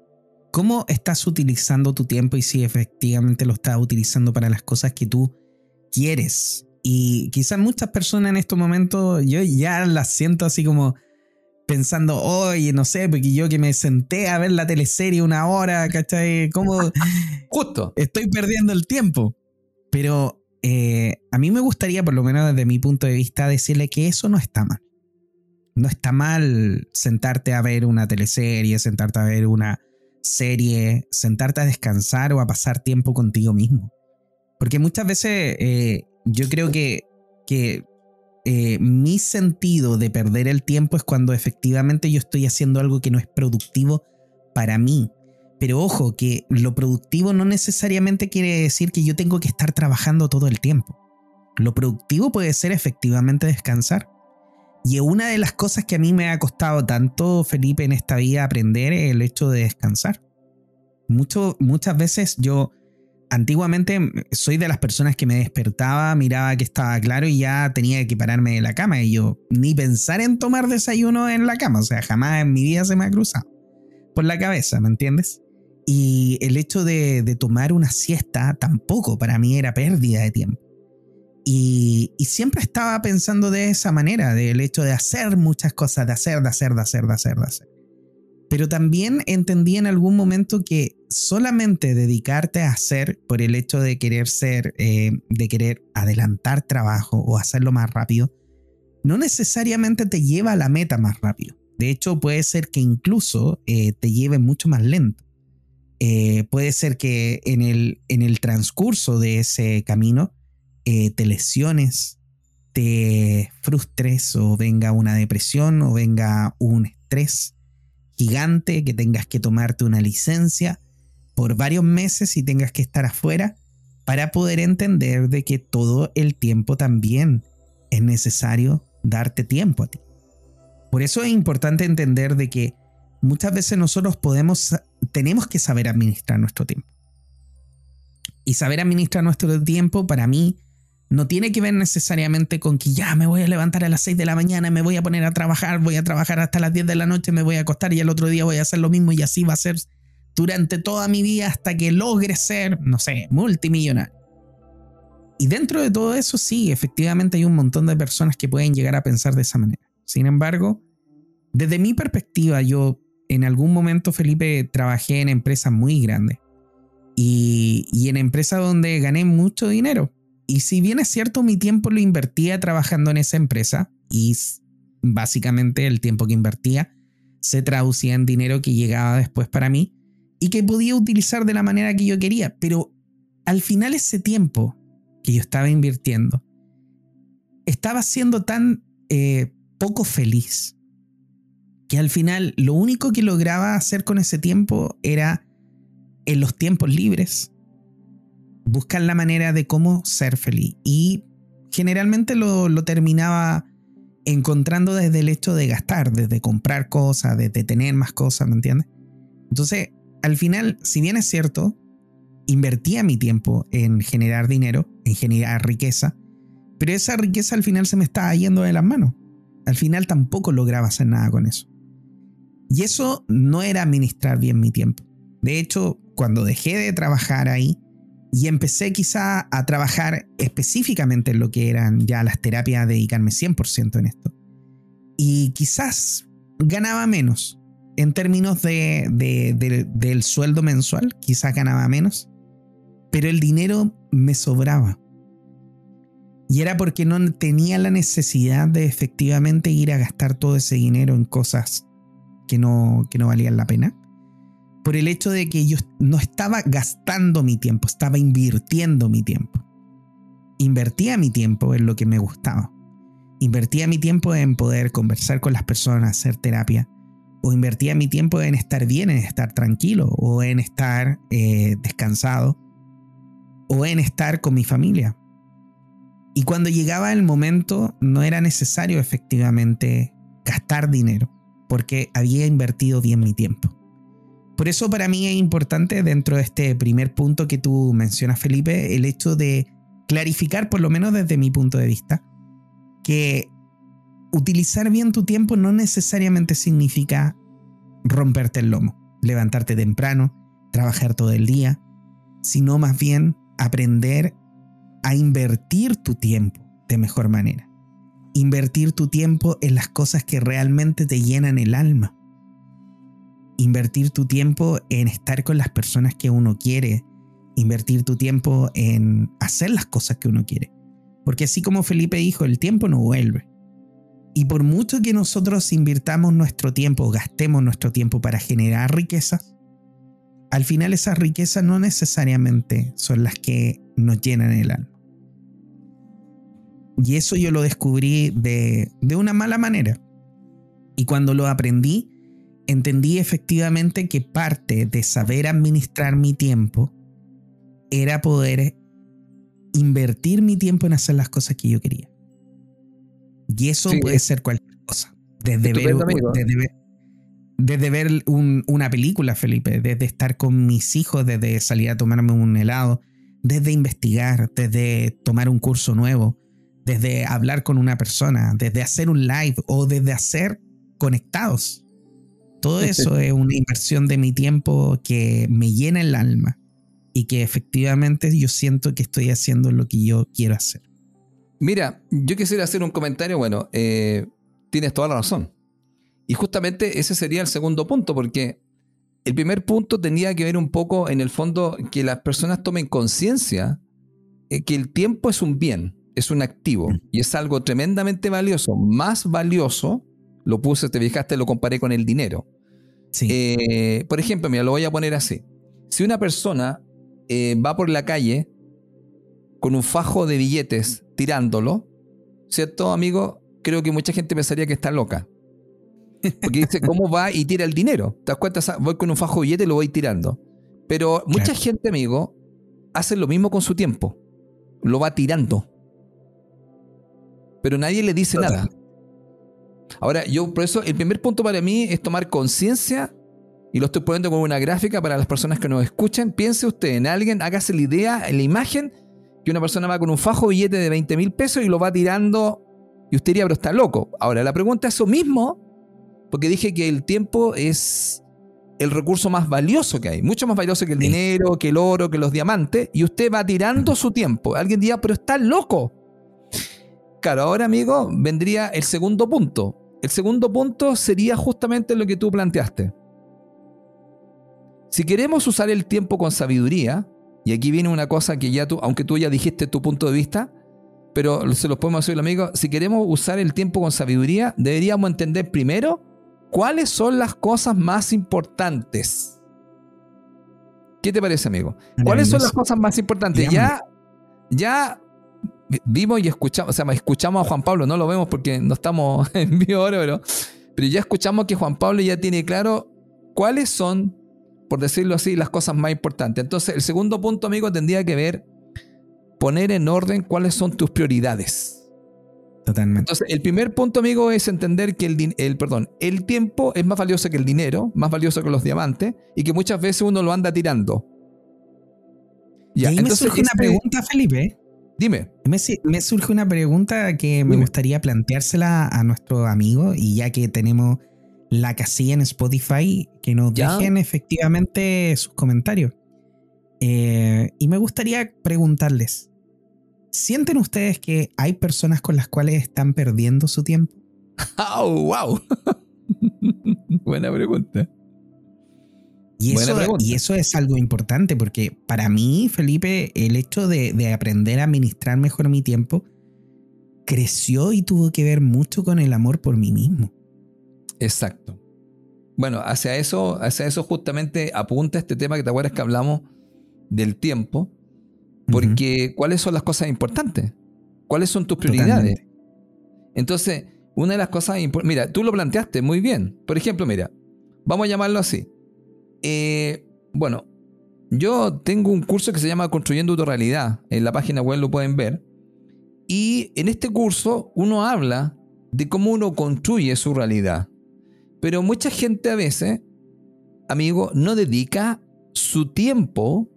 Speaker 1: cómo estás utilizando tu tiempo y si efectivamente lo estás utilizando para las cosas que tú quieres. Y quizás muchas personas en estos momentos, yo ya las siento así como pensando, oye, no sé, porque yo que me senté a ver la teleserie una hora, ¿cachai? ¿Cómo? [laughs]
Speaker 2: Justo.
Speaker 1: Estoy perdiendo el tiempo. Pero eh, a mí me gustaría, por lo menos desde mi punto de vista, decirle que eso no está mal. No está mal sentarte a ver una teleserie, sentarte a ver una serie, sentarte a descansar o a pasar tiempo contigo mismo. Porque muchas veces eh, yo creo que, que eh, mi sentido de perder el tiempo es cuando efectivamente yo estoy haciendo algo que no es productivo para mí, pero ojo, que lo productivo no necesariamente quiere decir que yo tengo que estar trabajando todo el tiempo. Lo productivo puede ser efectivamente descansar. Y una de las cosas que a mí me ha costado tanto, Felipe, en esta vida aprender es el hecho de descansar. Mucho, muchas veces yo, antiguamente, soy de las personas que me despertaba, miraba que estaba claro y ya tenía que pararme de la cama. Y yo ni pensar en tomar desayuno en la cama. O sea, jamás en mi vida se me ha cruzado por la cabeza, ¿me entiendes? Y el hecho de, tomar una siesta tampoco para mí era pérdida de tiempo. Y, siempre estaba pensando de esa manera, del hecho de hacer muchas cosas, de hacer, de hacer, de hacer, de hacer, de hacer. Pero también entendí en algún momento que solamente dedicarte a hacer por el hecho de querer ser, eh, de querer adelantar trabajo o hacerlo más rápido, no necesariamente te lleva a la meta más rápido. De hecho, puede ser que incluso eh, te lleve mucho más lento. Eh, puede ser que en el, transcurso de ese camino te lesiones, te frustres o venga una depresión o venga un estrés gigante, que tengas que tomarte una licencia por varios meses y tengas que estar afuera para poder entender de que todo el tiempo también es necesario darte tiempo a ti. Por eso es importante entender de que muchas veces nosotros podemos, tenemos que saber administrar nuestro tiempo. Y saber administrar nuestro tiempo para mí no tiene que ver necesariamente con que ya me voy a levantar a las 6 de la mañana, me voy a poner a trabajar, voy a trabajar hasta las 10 de la noche, me voy a acostar y el otro día voy a hacer lo mismo y así va a ser durante toda mi vida hasta que logre ser, no sé, multimillonario. Y dentro de todo eso, sí, efectivamente hay un montón de personas que pueden llegar a pensar de esa manera. Sin embargo, desde mi perspectiva, yo en algún momento, Felipe, trabajé en empresas muy grandes y, y en empresas donde gané mucho dinero. Y si bien es cierto, mi tiempo lo invertía trabajando en esa empresa y básicamente el tiempo que invertía se traducía en dinero que llegaba después para mí y que podía utilizar de la manera que yo quería. Pero al final ese tiempo que yo estaba invirtiendo estaba siendo tan eh, poco feliz que al final lo único que lograba hacer con ese tiempo era en los tiempos libres buscar la manera de cómo ser feliz. Y generalmente lo, terminaba encontrando desde el hecho de gastar, desde comprar cosas, desde tener más cosas, ¿me entiendes? Entonces, al final, si bien es cierto, invertía mi tiempo en generar dinero, en generar riqueza, pero esa riqueza al final se me estaba yendo de las manos. Al final tampoco lograba hacer nada con eso. Y eso no era administrar bien mi tiempo. De hecho, cuando dejé de trabajar ahí, y empecé quizá a trabajar específicamente en lo que eran ya las terapias, dedicarme 100% en esto. Y quizás ganaba menos en términos de, del sueldo mensual, quizás ganaba menos, pero el dinero me sobraba. Y era porque no tenía la necesidad de efectivamente ir a gastar todo ese dinero en cosas que no, que no valían la pena por el hecho de que yo no estaba gastando mi tiempo, estaba invirtiendo mi tiempo. Invertía mi tiempo en lo que me gustaba. Invertía mi tiempo en poder conversar con las personas, hacer terapia. O invertía mi tiempo en estar bien, en estar tranquilo, o en estar eh, descansado, o en estar con mi familia. Y cuando llegaba el momento, no era necesario efectivamente gastar dinero, porque había invertido bien mi tiempo. Por eso para mí es importante dentro de este primer punto que tú mencionas, Felipe, el hecho de clarificar, por lo menos desde mi punto de vista, que utilizar bien tu tiempo no necesariamente significa romperte el lomo, levantarte temprano, trabajar todo el día, sino más bien aprender a invertir tu tiempo de mejor manera. Invertir tu tiempo en las cosas que realmente te llenan el alma invertir tu tiempo en estar con las personas que uno quiere, invertir tu tiempo en hacer las cosas que uno quiere. Porque así como Felipe dijo, el tiempo no vuelve. Y por mucho que nosotros invirtamos nuestro tiempo, gastemos nuestro tiempo para generar riquezas, al final esas riquezas no necesariamente son las que nos llenan el alma. Y eso yo lo descubrí de, de una mala manera. Y cuando lo aprendí, entendí efectivamente que parte de saber administrar mi tiempo era poder invertir mi tiempo en hacer las cosas que yo quería. Y eso puede ser cualquier cosa. Desde ver, desde ver, una película, Felipe, desde estar con mis hijos, desde salir a tomarme un helado, desde investigar, desde tomar un curso nuevo, desde hablar con una persona, desde hacer un live o desde hacer conectados. Todo eso es una inversión de mi tiempo que me llena el alma y que efectivamente yo siento que estoy haciendo lo que yo quiero hacer.
Speaker 2: Mira, yo quisiera hacer un comentario, bueno, eh, tienes toda la razón. Y justamente ese sería el segundo punto, porque el primer punto tenía que ver un poco en el fondo que las personas tomen conciencia eh, que el tiempo es un bien, es un activo mm. y es algo tremendamente valioso, más valioso lo puse, te fijaste, lo comparé con el dinero. Eh, por ejemplo, mira, lo voy a poner así. Si una persona eh, va por la calle con un fajo de billetes tirándolo, ¿cierto, amigo? Creo que mucha gente pensaría que está loca. Porque dice, [laughs] ¿cómo va y tira el dinero? ¿Te das cuenta? Voy con un fajo de billetes y lo voy tirando. Pero mucha gente, amigo, hace lo mismo con su tiempo. Lo va tirando. Pero nadie le dice nada. Ahora, yo por eso el primer punto para mí es tomar conciencia y lo estoy poniendo como una gráfica para las personas que nos escuchan. Piense usted en alguien, hágase la idea, en la imagen que una persona va con un fajo billete de 20 mil pesos y lo va tirando y usted diría, pero está loco. Ahora, la pregunta es eso mismo, porque dije que el tiempo es el recurso más valioso que hay, mucho más valioso que el dinero, que el oro, que los diamantes, y usted va tirando su tiempo. Alguien diría, pero está loco. Claro, ahora amigo, vendría el segundo punto. El segundo punto sería justamente lo que tú planteaste. Si queremos usar el tiempo con sabiduría, y aquí viene una cosa que ya tú, aunque tú ya dijiste tu punto de vista, pero se los podemos decir, amigo, si queremos usar el tiempo con sabiduría, deberíamos entender primero cuáles son las cosas más importantes. ¿Qué te parece, amigo? ¿Cuáles son las cosas más importantes? Ya, ya vimos y escuchamos, o sea, escuchamos a Juan Pablo, no lo vemos porque no estamos [laughs] en vivo ahora, pero, pero ya escuchamos que Juan Pablo ya tiene claro cuáles son, por decirlo así, las cosas más importantes. Entonces, el segundo punto, amigo, tendría que ver poner en orden cuáles son tus prioridades.
Speaker 1: Totalmente.
Speaker 2: Entonces, el primer punto, amigo, es entender que el, el, perdón, el tiempo es más valioso que el dinero, más valioso que los diamantes, y que muchas veces uno lo anda tirando.
Speaker 1: y ahí me surge una este pregunta, Felipe.
Speaker 2: Dime.
Speaker 1: Me, me, surge una pregunta que me gustaría planteársela a nuestro amigo, y ya que tenemos la casilla en Spotify, que nos dejen efectivamente sus comentarios. Eh, y me gustaría preguntarles, ¿Sienten ustedes que hay personas con las cuales están perdiendo su tiempo? [laughs]
Speaker 2: ¡Oh, wow! [laughs] Buena pregunta.
Speaker 1: Y eso, y eso, es algo importante porque para mí, Felipe, el hecho de, aprender a administrar mejor mi tiempo creció y tuvo que ver mucho con el amor por mí mismo.
Speaker 2: Exacto. Bueno, hacia eso, hacia eso justamente apunta este tema que te acuerdas que hablamos del tiempo porque, ¿cuáles son las cosas importantes? ¿Cuáles son tus prioridades? Entonces, una de las cosas importantes. Mira, tú lo planteaste muy bien. Por ejemplo, mira, vamos a llamarlo así. Eh, bueno, yo tengo un curso que se llama Construyendo tu realidad. En la página web lo pueden ver. Y en este curso uno habla de cómo uno construye su realidad. Pero mucha gente a veces, amigo, no dedica su tiempo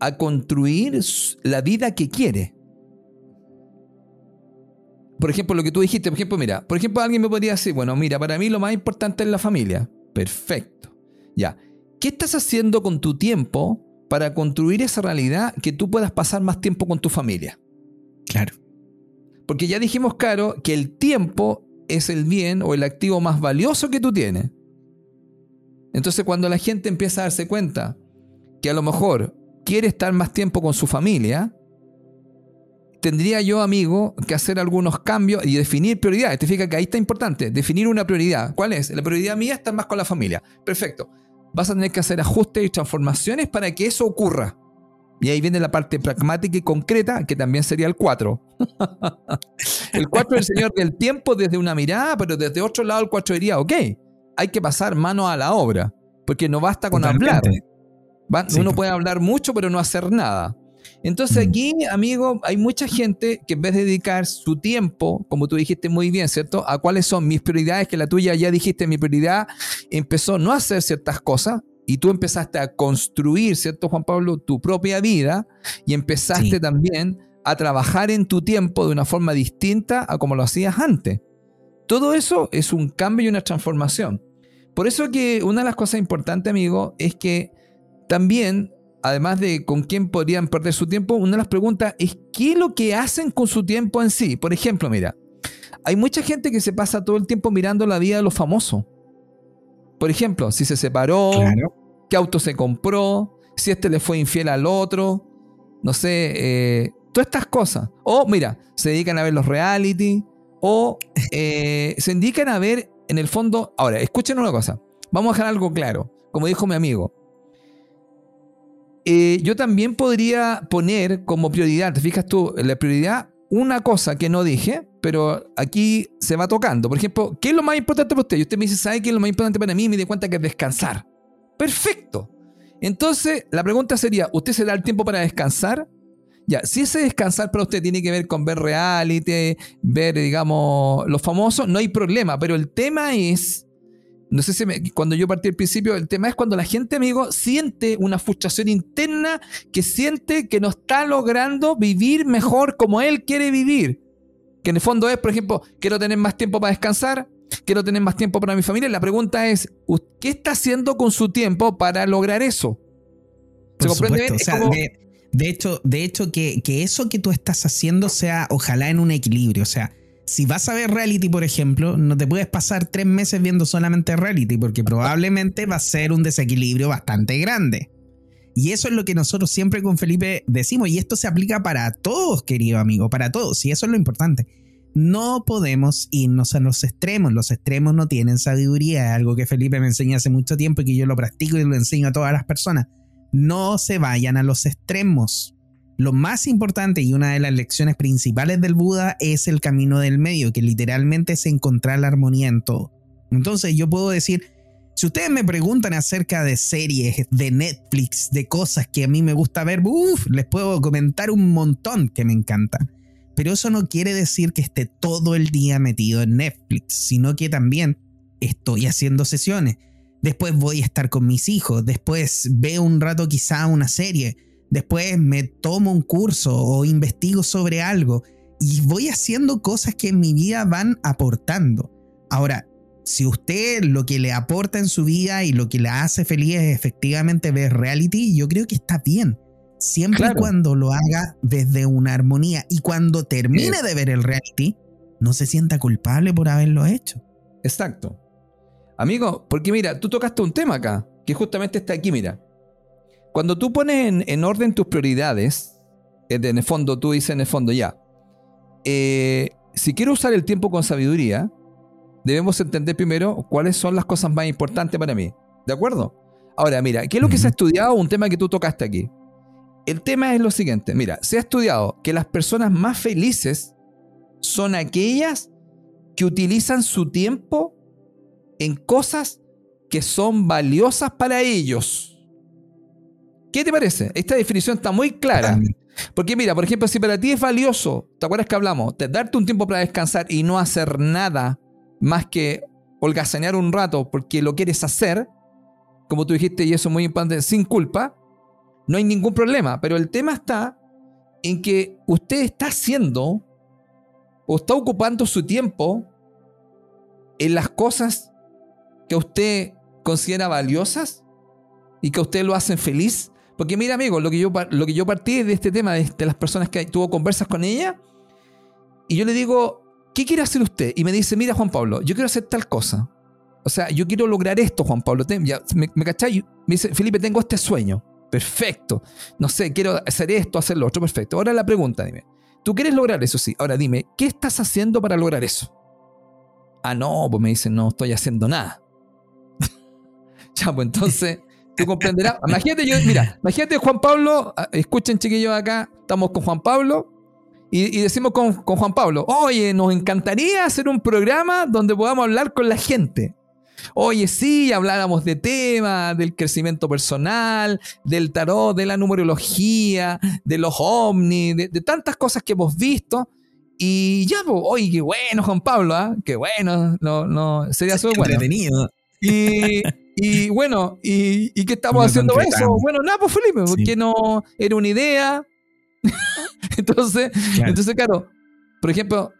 Speaker 2: a construir la vida que quiere. Por ejemplo, lo que tú dijiste, por ejemplo, mira, por ejemplo, alguien me podría decir, bueno, mira, para mí lo más importante es la familia. Perfecto. Ya. ¿Qué estás haciendo con tu tiempo para construir esa realidad que tú puedas pasar más tiempo con tu familia?
Speaker 1: Claro.
Speaker 2: Porque ya dijimos, Caro, que el tiempo es el bien o el activo más valioso que tú tienes. Entonces, cuando la gente empieza a darse cuenta que a lo mejor quiere estar más tiempo con su familia, tendría yo, amigo, que hacer algunos cambios y definir prioridades. Te fijas que ahí está importante, definir una prioridad. ¿Cuál es? La prioridad mía es estar más con la familia. Perfecto. Vas a tener que hacer ajustes y transformaciones para que eso ocurra. Y ahí viene la parte pragmática y concreta, que también sería el 4. [laughs] el 4 es el señor del tiempo desde una mirada, pero desde otro lado el 4 diría, ok, hay que pasar mano a la obra, porque no basta con hablar uno puede hablar mucho, pero no hacer nada. Entonces mm. aquí, amigo, hay mucha gente que en vez de dedicar su tiempo, como tú dijiste muy bien, ¿cierto? A cuáles son mis prioridades, que la tuya ya dijiste, mi prioridad empezó no a hacer ciertas cosas y tú empezaste a construir, ¿cierto, Juan Pablo? Tu propia vida y empezaste también a trabajar en tu tiempo de una forma distinta a como lo hacías antes. Todo eso es un cambio y una transformación. Por eso que una de las cosas importantes, amigo, es que también, además de con quién podrían perder su tiempo, una de las preguntas es qué es lo que hacen con su tiempo en sí. Por ejemplo, mira, hay mucha gente que se pasa todo el tiempo mirando la vida de los famosos. Por ejemplo, si se separó, qué auto se compró, si este le fue infiel al otro, no sé, eh, todas estas cosas. O mira, se dedican a ver los reality, o [laughs] eh, se dedican a ver en el fondo, ahora, escuchen una cosa, vamos a dejar algo claro, como dijo mi amigo, eh, yo también podría poner como prioridad, te fijas tú, la prioridad, una cosa que no dije, pero aquí se va tocando. Por ejemplo, ¿qué es lo más importante para usted? Y usted me dice, ¿sabe qué es lo más importante para mí? Me di cuenta que es descansar. Perfecto. Entonces, la pregunta sería, ¿usted se da el tiempo para descansar? Ya, si ese descansar para usted tiene que ver con ver reality, ver, digamos, los famosos, no hay problema, pero el tema es no sé si cuando yo partí al principio, el tema es cuando la gente, amigo, siente una frustración interna, que siente que no está logrando vivir mejor como él quiere vivir. Que en el fondo es, por ejemplo, quiero tener más tiempo para descansar, quiero tener más tiempo para mi familia. La pregunta es, ¿qué está haciendo con su tiempo para lograr eso?
Speaker 1: ¿Se comprende? de, hecho, de hecho que, que eso que tú estás haciendo sea ojalá en un equilibrio. O sea, si vas a ver reality, por ejemplo, no te puedes pasar tres meses viendo solamente reality, porque probablemente va a ser un desequilibrio bastante grande. Y eso es lo que nosotros siempre con Felipe decimos, y esto se aplica para todos, querido amigo, para todos, y eso es lo importante. No podemos irnos a los extremos, los extremos no tienen sabiduría, es algo que Felipe me enseña hace mucho tiempo y que yo lo practico y lo enseño a todas las personas. No se vayan a los extremos. Lo más importante y una de las lecciones principales del Buda es el camino del medio, que literalmente es encontrar la armonía en todo. Entonces yo puedo decir, si ustedes me preguntan acerca de series, de Netflix, de cosas que a mí me gusta ver, les puedo comentar un montón que me encantan. Pero eso no quiere decir que esté todo el día metido en Netflix, sino que también estoy haciendo sesiones. Después voy a estar con mis hijos, después veo un rato quizá una serie, Después me tomo un curso o investigo sobre algo y voy haciendo cosas que en mi vida van aportando. Ahora, si usted lo que le aporta en su vida y lo que le hace feliz es efectivamente ver reality, yo creo que está bien. Siempre y cuando lo haga desde una armonía y cuando termine de ver el reality, no se sienta culpable por haberlo hecho.
Speaker 2: Exacto. Amigo, porque mira, tú tocaste un tema acá, que justamente está aquí, mira. Cuando tú pones en, orden tus prioridades, eh, en el fondo, tú dices en el fondo, ya, eh, si quiero usar el tiempo con sabiduría, debemos entender primero cuáles son las cosas más importantes para mí. ¿De acuerdo? Ahora, mira, ¿qué es lo que se ha estudiado? Un tema que tú tocaste aquí. El tema es lo siguiente, mira, se ha estudiado que las personas más felices son aquellas que utilizan su tiempo en cosas que son valiosas para ellos. ¿Qué te parece? Esta definición está muy clara. Porque mira, por ejemplo, si para ti es valioso, ¿te acuerdas que hablamos? De darte un tiempo para descansar y no hacer nada más que holgazanear un rato porque lo quieres hacer, como tú dijiste, y eso es muy importante, sin culpa, no hay ningún problema. Pero el tema está en que usted está haciendo o está ocupando su tiempo en las cosas que usted considera valiosas y que usted lo hacen feliz porque mira, amigo, lo que yo, lo que yo partí de este tema, de, las personas que tuvo conversas con ella, y yo le digo, ¿qué quiere hacer usted? Y me dice, mira, Juan Pablo, yo quiero hacer tal cosa. O sea, yo quiero lograr esto, Juan Pablo. ¿Me, me? Me dice, Felipe, tengo este sueño. Perfecto. No sé, quiero hacer esto, hacer lo otro. Perfecto. Ahora la pregunta, dime. ¿Tú quieres lograr eso? Sí. Ahora dime, ¿qué estás haciendo para lograr eso? Ah, no, pues me dice, no estoy haciendo nada. [laughs] ya, pues entonces, Tú comprenderás. [laughs] Imagínate, yo, mira, imagínate Juan Pablo, ah, escuchen chiquillos acá, estamos con Juan Pablo y, decimos con, Juan Pablo, oye, nos encantaría hacer un programa donde podamos hablar con la gente. Oye, sí, habláramos de temas, del crecimiento personal, del tarot, de la numerología, de los ovnis, de, tantas cosas que hemos visto. Y ya, pues, oye, qué bueno, Juan Pablo, ¿ah? qué bueno, no, no, sería súper bueno.
Speaker 1: Entretenido.
Speaker 2: Y, [laughs] y bueno, ¿y, qué estamos haciendo eso? Bueno, nada, pues Felipe, porque no era una idea. [laughs] entonces, claro. entonces, claro, por ejemplo,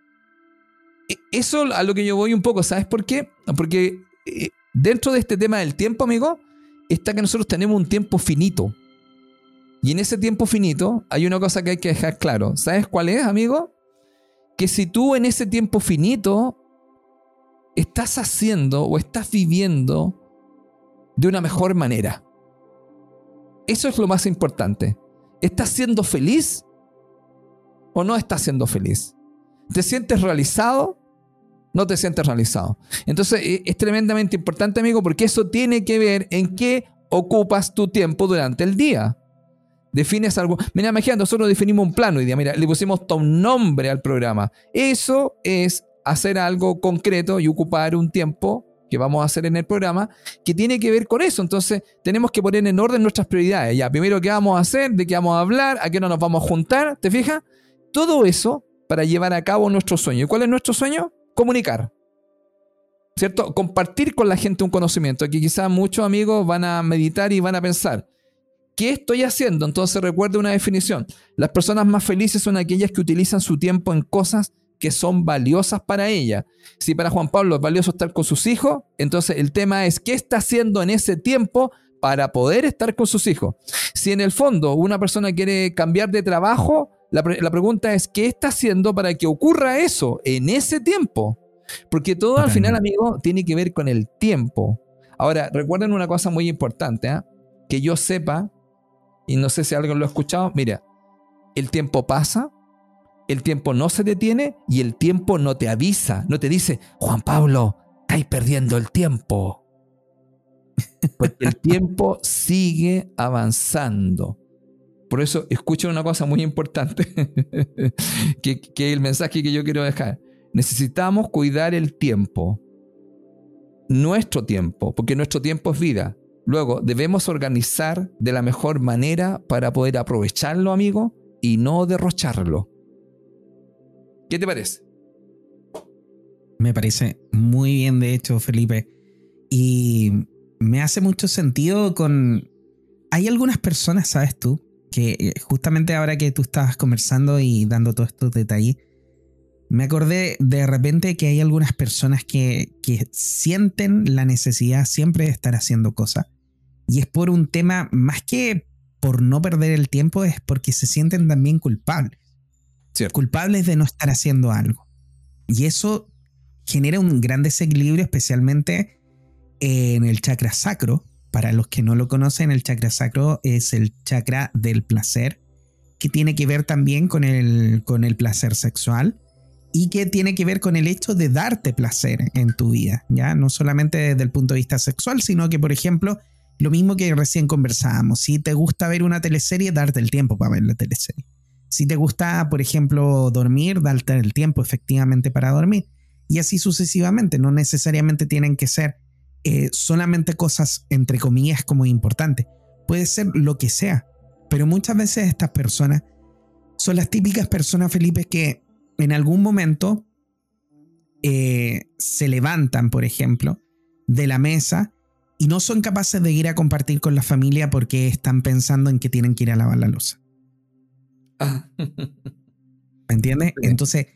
Speaker 2: e, eso a lo que yo voy un poco, ¿sabes por qué? Porque eh, dentro de este tema del tiempo, amigo, está que nosotros tenemos un tiempo finito. Y en ese tiempo finito hay una cosa que hay que dejar claro. ¿Sabes cuál es, amigo? Que si tú en ese tiempo finito estás haciendo o estás viviendo de una mejor manera. Eso es lo más importante. ¿Estás siendo feliz o no estás siendo feliz? ¿Te sientes realizado? No te sientes realizado. Entonces e, es tremendamente importante, amigo, porque eso tiene que ver en qué ocupas tu tiempo durante el día. Defines algo. Mira, imagínate, nosotros definimos un plano hoy día. Mira, le pusimos un nombre al programa. Eso es hacer algo concreto y ocupar un tiempo que vamos a hacer en el programa, que tiene que ver con eso. Entonces, tenemos que poner en orden nuestras prioridades. Ya, primero, ¿qué vamos a hacer? ¿De qué vamos a hablar? ¿A qué no nos vamos a juntar? ¿Te fijas? Todo eso para llevar a cabo nuestro sueño. ¿Y cuál es nuestro sueño? Comunicar. ¿cierto? Compartir con la gente un conocimiento que quizás muchos amigos van a meditar y van a pensar, ¿qué estoy haciendo? Entonces recuerde una definición. Las personas más felices son aquellas que utilizan su tiempo en cosas que son valiosas para ella. Si para Juan Pablo es valioso estar con sus hijos, entonces el tema es qué está haciendo en ese tiempo para poder estar con sus hijos. Si en el fondo una persona quiere cambiar de trabajo, la, la pregunta es qué está haciendo para que ocurra eso en ese tiempo. Porque todo al final, amigo, tiene que ver con el tiempo. Ahora, recuerden una cosa muy importante, ¿eh? que yo sepa, y no sé si alguien lo ha escuchado, mira, el tiempo pasa, el tiempo no se detiene y el tiempo no te avisa, no te dice, Juan Pablo, estáis perdiendo el tiempo. [laughs] Porque el tiempo sigue avanzando. Por eso, escuchen una cosa muy importante, [laughs] que, que el mensaje que yo quiero dejar. Necesitamos cuidar el tiempo, nuestro tiempo, porque nuestro tiempo es vida. Luego, debemos organizar de la mejor manera para poder aprovecharlo, amigo, y no derrocharlo. ¿Qué te parece?
Speaker 1: Me parece muy bien, de hecho, Felipe. Y me hace mucho sentido con... Hay algunas personas, sabes tú, que eh, justamente ahora que tú estabas conversando y dando todos estos detalles, me acordé de repente que hay algunas personas que, sienten la necesidad siempre de estar haciendo cosas. Y es por un tema, más que por no perder el tiempo, es porque se sienten también culpables. Culpables de no estar haciendo algo. Y eso genera un gran desequilibrio, especialmente en el chakra sacro. Para los que no lo conocen, el chakra sacro es el chakra del placer, que tiene que ver también con el, con el placer sexual y que tiene que ver con el hecho de darte placer en tu vida, ¿ya? No solamente desde el punto de vista sexual, sino que, por ejemplo, lo mismo que recién conversábamos, si te gusta ver una teleserie, darte el tiempo para ver la teleserie. Si te gusta, por ejemplo, dormir, darte el tiempo efectivamente para dormir. Y así sucesivamente, no necesariamente tienen que ser eh, solamente cosas, entre comillas, como importantes. Puede ser lo que sea, pero muchas veces estas personas son las típicas personas, Felipe, que en algún momento eh, se levantan, por ejemplo, de la mesa y no son capaces de ir a compartir con la familia porque están pensando en que tienen que ir a lavar la losa. Ah. [laughs] ¿Me entiendes? Entonces,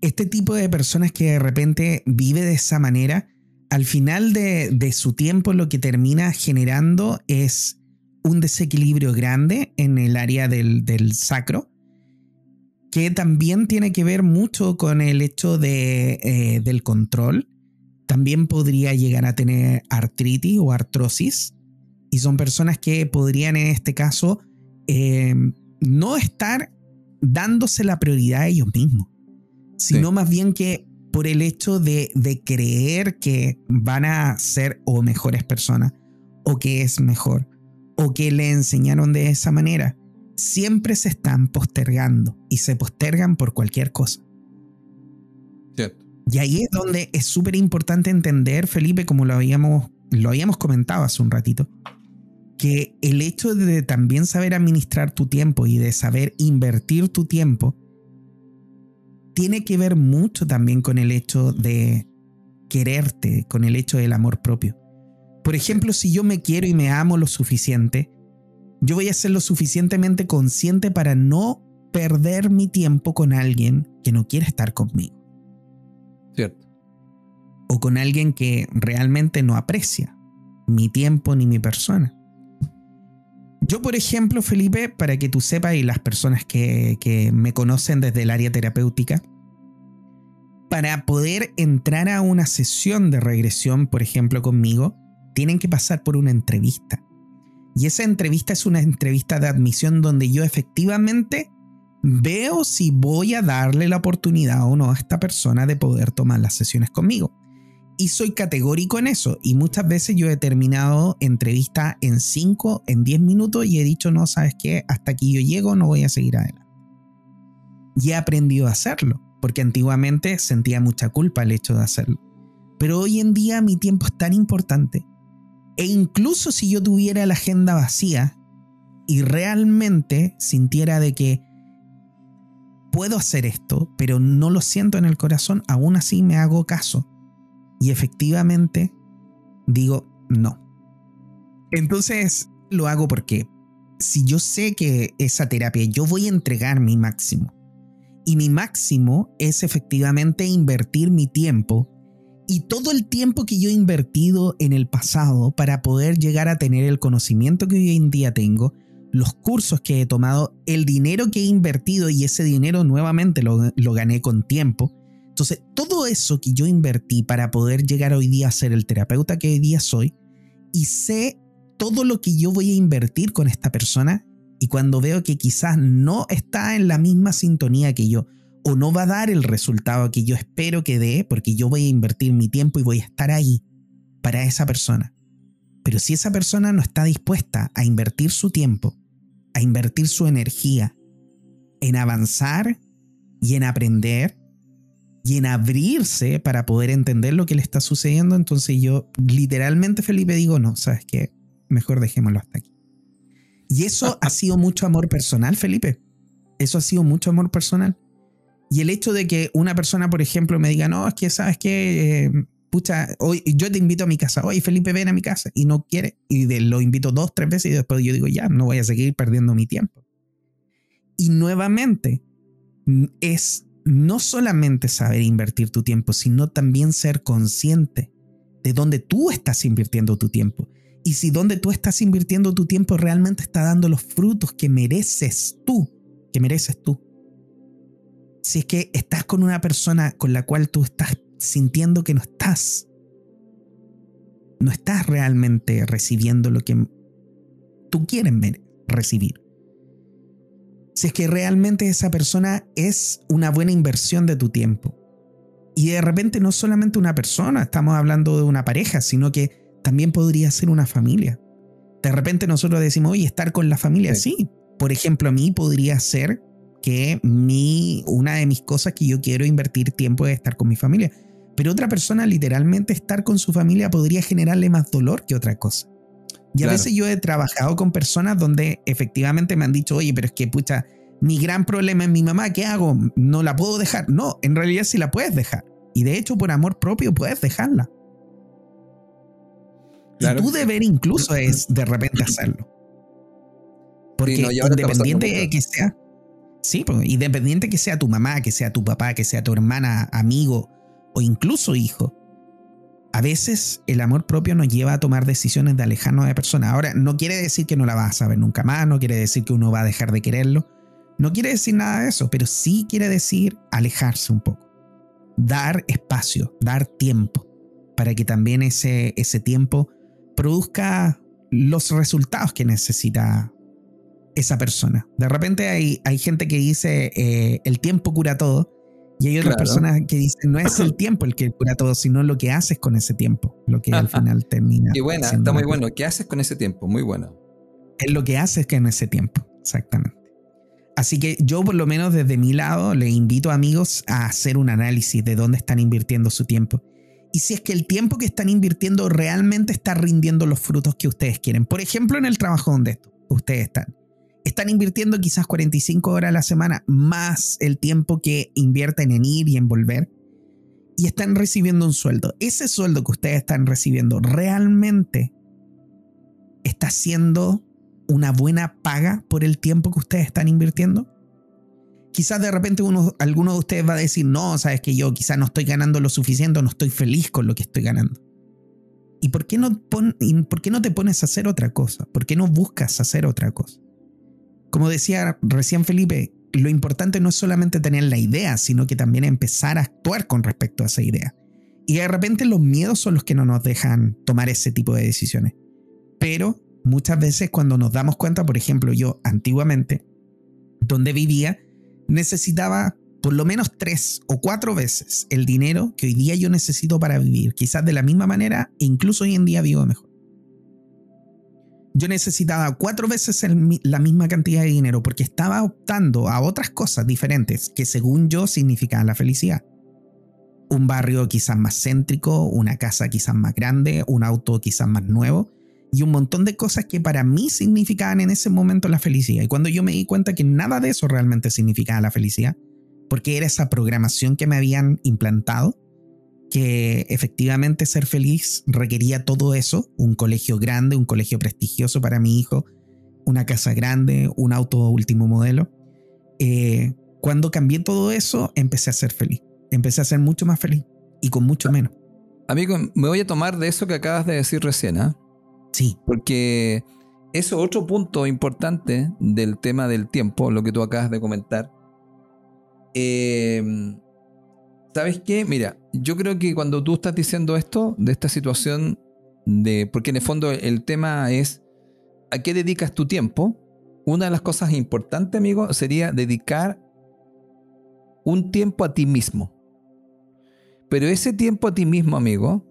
Speaker 1: este tipo de personas que de repente vive de esa manera, al final de, su tiempo lo que termina generando es un desequilibrio grande en el área del sacro que también tiene que ver mucho con el hecho de, eh, del control. También podría llegar a tener artritis o artrosis. Y son personas que podrían en este caso em, no estar dándose la prioridad a ellos mismos, sino más bien que por el hecho de, de creer que van a ser o mejores personas, o que es mejor, o que le enseñaron de esa manera. Siempre se están postergando y se postergan por cualquier cosa. Y ahí es donde es súper importante entender, Felipe, como lo habíamos, lo habíamos comentado hace un ratito, que el hecho de también saber administrar tu tiempo y de saber invertir tu tiempo tiene que ver mucho también con el hecho de quererte, con el hecho del amor propio. Por ejemplo, si yo me quiero y me amo lo suficiente, yo voy a ser lo suficientemente consciente para no perder mi tiempo con alguien que no quiere estar conmigo.
Speaker 2: Cierto.
Speaker 1: O con alguien que realmente no aprecia mi tiempo ni mi persona. Yo, por ejemplo, Felipe, para que tú sepas y las personas que, que me conocen desde el área terapéutica, para poder entrar a una sesión de regresión, por ejemplo, conmigo, tienen que pasar por una entrevista. Y esa entrevista es una entrevista de admisión donde yo efectivamente veo si voy a darle la oportunidad o no a esta persona de poder tomar las sesiones conmigo. Y soy categórico en eso. Y muchas veces yo he terminado entrevista en 5, en 10 minutos y he dicho, no, sabes qué, hasta aquí yo llego, no voy a seguir adelante. Y he aprendido a hacerlo, porque antiguamente sentía mucha culpa el hecho de hacerlo. Pero hoy en día mi tiempo es tan importante e incluso si yo tuviera la agenda vacía y realmente sintiera de que puedo hacer esto, pero no lo siento en el corazón, aún así me hago caso. Y efectivamente digo no. Entonces lo hago porque si yo sé que esa terapia yo voy a entregar mi máximo y mi máximo es efectivamente invertir mi tiempo y todo el tiempo que yo he invertido en el pasado para poder llegar a tener el conocimiento que hoy en día tengo, los cursos que he tomado, el dinero que he invertido y ese dinero nuevamente lo, lo gané con tiempo. Entonces, todo eso que yo invertí para poder llegar hoy día a ser el terapeuta que hoy día soy, y sé todo lo que yo voy a invertir con esta persona, y cuando veo que quizás no está en la misma sintonía que yo, o no va a dar el resultado que yo espero que dé, porque yo voy a invertir mi tiempo y voy a estar ahí para esa persona. Pero si esa persona no está dispuesta a invertir su tiempo, a invertir su energía en avanzar y en aprender y en abrirse para poder entender lo que le está sucediendo, entonces yo literalmente Felipe digo, no, sabes qué, mejor dejémoslo hasta aquí. Y eso [laughs] ha sido mucho amor personal, Felipe. Eso ha sido mucho amor personal. Y el hecho de que una persona, por ejemplo, me diga, no, es que sabes que, eh, pucha, hoy yo te invito a mi casa, oye Felipe, ven a mi casa, y no quiere, y lo invito dos, tres veces, y después yo digo, ya, no voy a seguir perdiendo mi tiempo. Y nuevamente, es no solamente saber invertir tu tiempo, sino también ser consciente de dónde tú estás invirtiendo tu tiempo. Y si dónde tú estás invirtiendo tu tiempo realmente está dando los frutos que mereces tú, que mereces tú si es que estás con una persona con la cual tú estás sintiendo que no estás, no estás realmente recibiendo lo que tú quieres recibir. Si es que realmente esa persona es una buena inversión de tu tiempo. Y de repente no solamente una persona, estamos hablando de una pareja, sino que también podría ser una familia. De repente nosotros decimos, oye, estar con la familia, sí. Por ejemplo, a mí podría ser que mi, una de mis cosas que yo quiero invertir tiempo es estar con mi familia. Pero otra persona, literalmente, estar con su familia podría generarle más dolor que otra cosa. Y a veces yo he trabajado con personas donde efectivamente me han dicho, oye, pero es que, pucha, mi gran problema es mi mamá, ¿qué hago? No la puedo dejar. No, en realidad sí la puedes dejar. Y de hecho, por amor propio, puedes dejarla. Y tu deber incluso es de repente hacerlo. Porque independiente de que sea, Sí, pues, independiente que sea tu mamá, que sea tu papá, que sea tu hermana, amigo o incluso hijo. A veces el amor propio nos lleva a tomar decisiones de alejarnos de personas. Ahora, no quiere decir que no la vas a ver nunca más, no quiere decir que uno va a dejar de quererlo, no quiere decir nada de eso, pero sí quiere decir alejarse un poco. Dar espacio, dar tiempo, para que también ese, ese tiempo produzca los resultados que necesita esa persona. De repente hay, hay gente que dice eh, el tiempo cura todo y hay otras personas que dicen no es el [laughs] tiempo el que cura todo, sino lo que haces con ese tiempo, lo que al final termina.
Speaker 2: Y buena, está muy bueno. ¿Qué haces con ese tiempo? Muy bueno.
Speaker 1: Es lo que haces con ese tiempo, exactamente. Así que yo por lo menos desde mi lado le invito a amigos a hacer un análisis de dónde están invirtiendo su tiempo y si es que el tiempo que están invirtiendo realmente está rindiendo los frutos que ustedes quieren. Por ejemplo, en el trabajo donde ustedes están están invirtiendo quizás 45 horas a la semana más el tiempo que invierten en ir y en volver y están recibiendo un sueldo. Ese sueldo que ustedes están recibiendo realmente está siendo una buena paga por el tiempo que ustedes están invirtiendo. Quizás de repente uno, alguno de ustedes va a decir, no, sabes que yo quizás no estoy ganando lo suficiente, no estoy feliz con lo que estoy ganando. ¿Y por qué, no por qué no te pones a hacer otra cosa? ¿Por qué no buscas hacer otra cosa? Como decía recién Felipe, lo importante no es solamente tener la idea, sino que también empezar a actuar con respecto a esa idea. Y de repente los miedos son los que no nos dejan tomar ese tipo de decisiones. Pero muchas veces cuando nos damos cuenta, por ejemplo, yo antiguamente, donde vivía, necesitaba por lo menos tres o cuatro veces el dinero que hoy día yo necesito para vivir, quizás de la misma manera e incluso hoy en día vivo mejor yo necesitaba cuatro veces la misma cantidad de dinero porque estaba optando a otras cosas diferentes que según yo significaban la felicidad. Un barrio quizás más céntrico, una casa quizás más grande, un auto quizás más nuevo y un montón de cosas que para mí significaban en ese momento la felicidad. Y cuando yo me di cuenta que nada de eso realmente significaba la felicidad, porque era esa programación que me habían implantado, que efectivamente ser feliz requería todo eso, un colegio grande, un colegio prestigioso para mi hijo, una casa grande, un auto último modelo. Eh, cuando cambié todo eso, empecé a ser feliz. Empecé a ser mucho más feliz y con mucho menos.
Speaker 2: Amigo, me voy a tomar de eso que acabas de decir recién, ¿ah?
Speaker 1: Sí.
Speaker 2: Porque eso es otro punto importante del tema del tiempo, lo que tú acabas de comentar. Eh, ¿Sabes qué? Mira, yo creo que cuando tú estás diciendo esto, de esta situación, de, porque en el fondo el tema es a qué dedicas tu tiempo, una de las cosas importantes, amigo, sería dedicar un tiempo a ti mismo. Pero ese tiempo a ti mismo, amigo,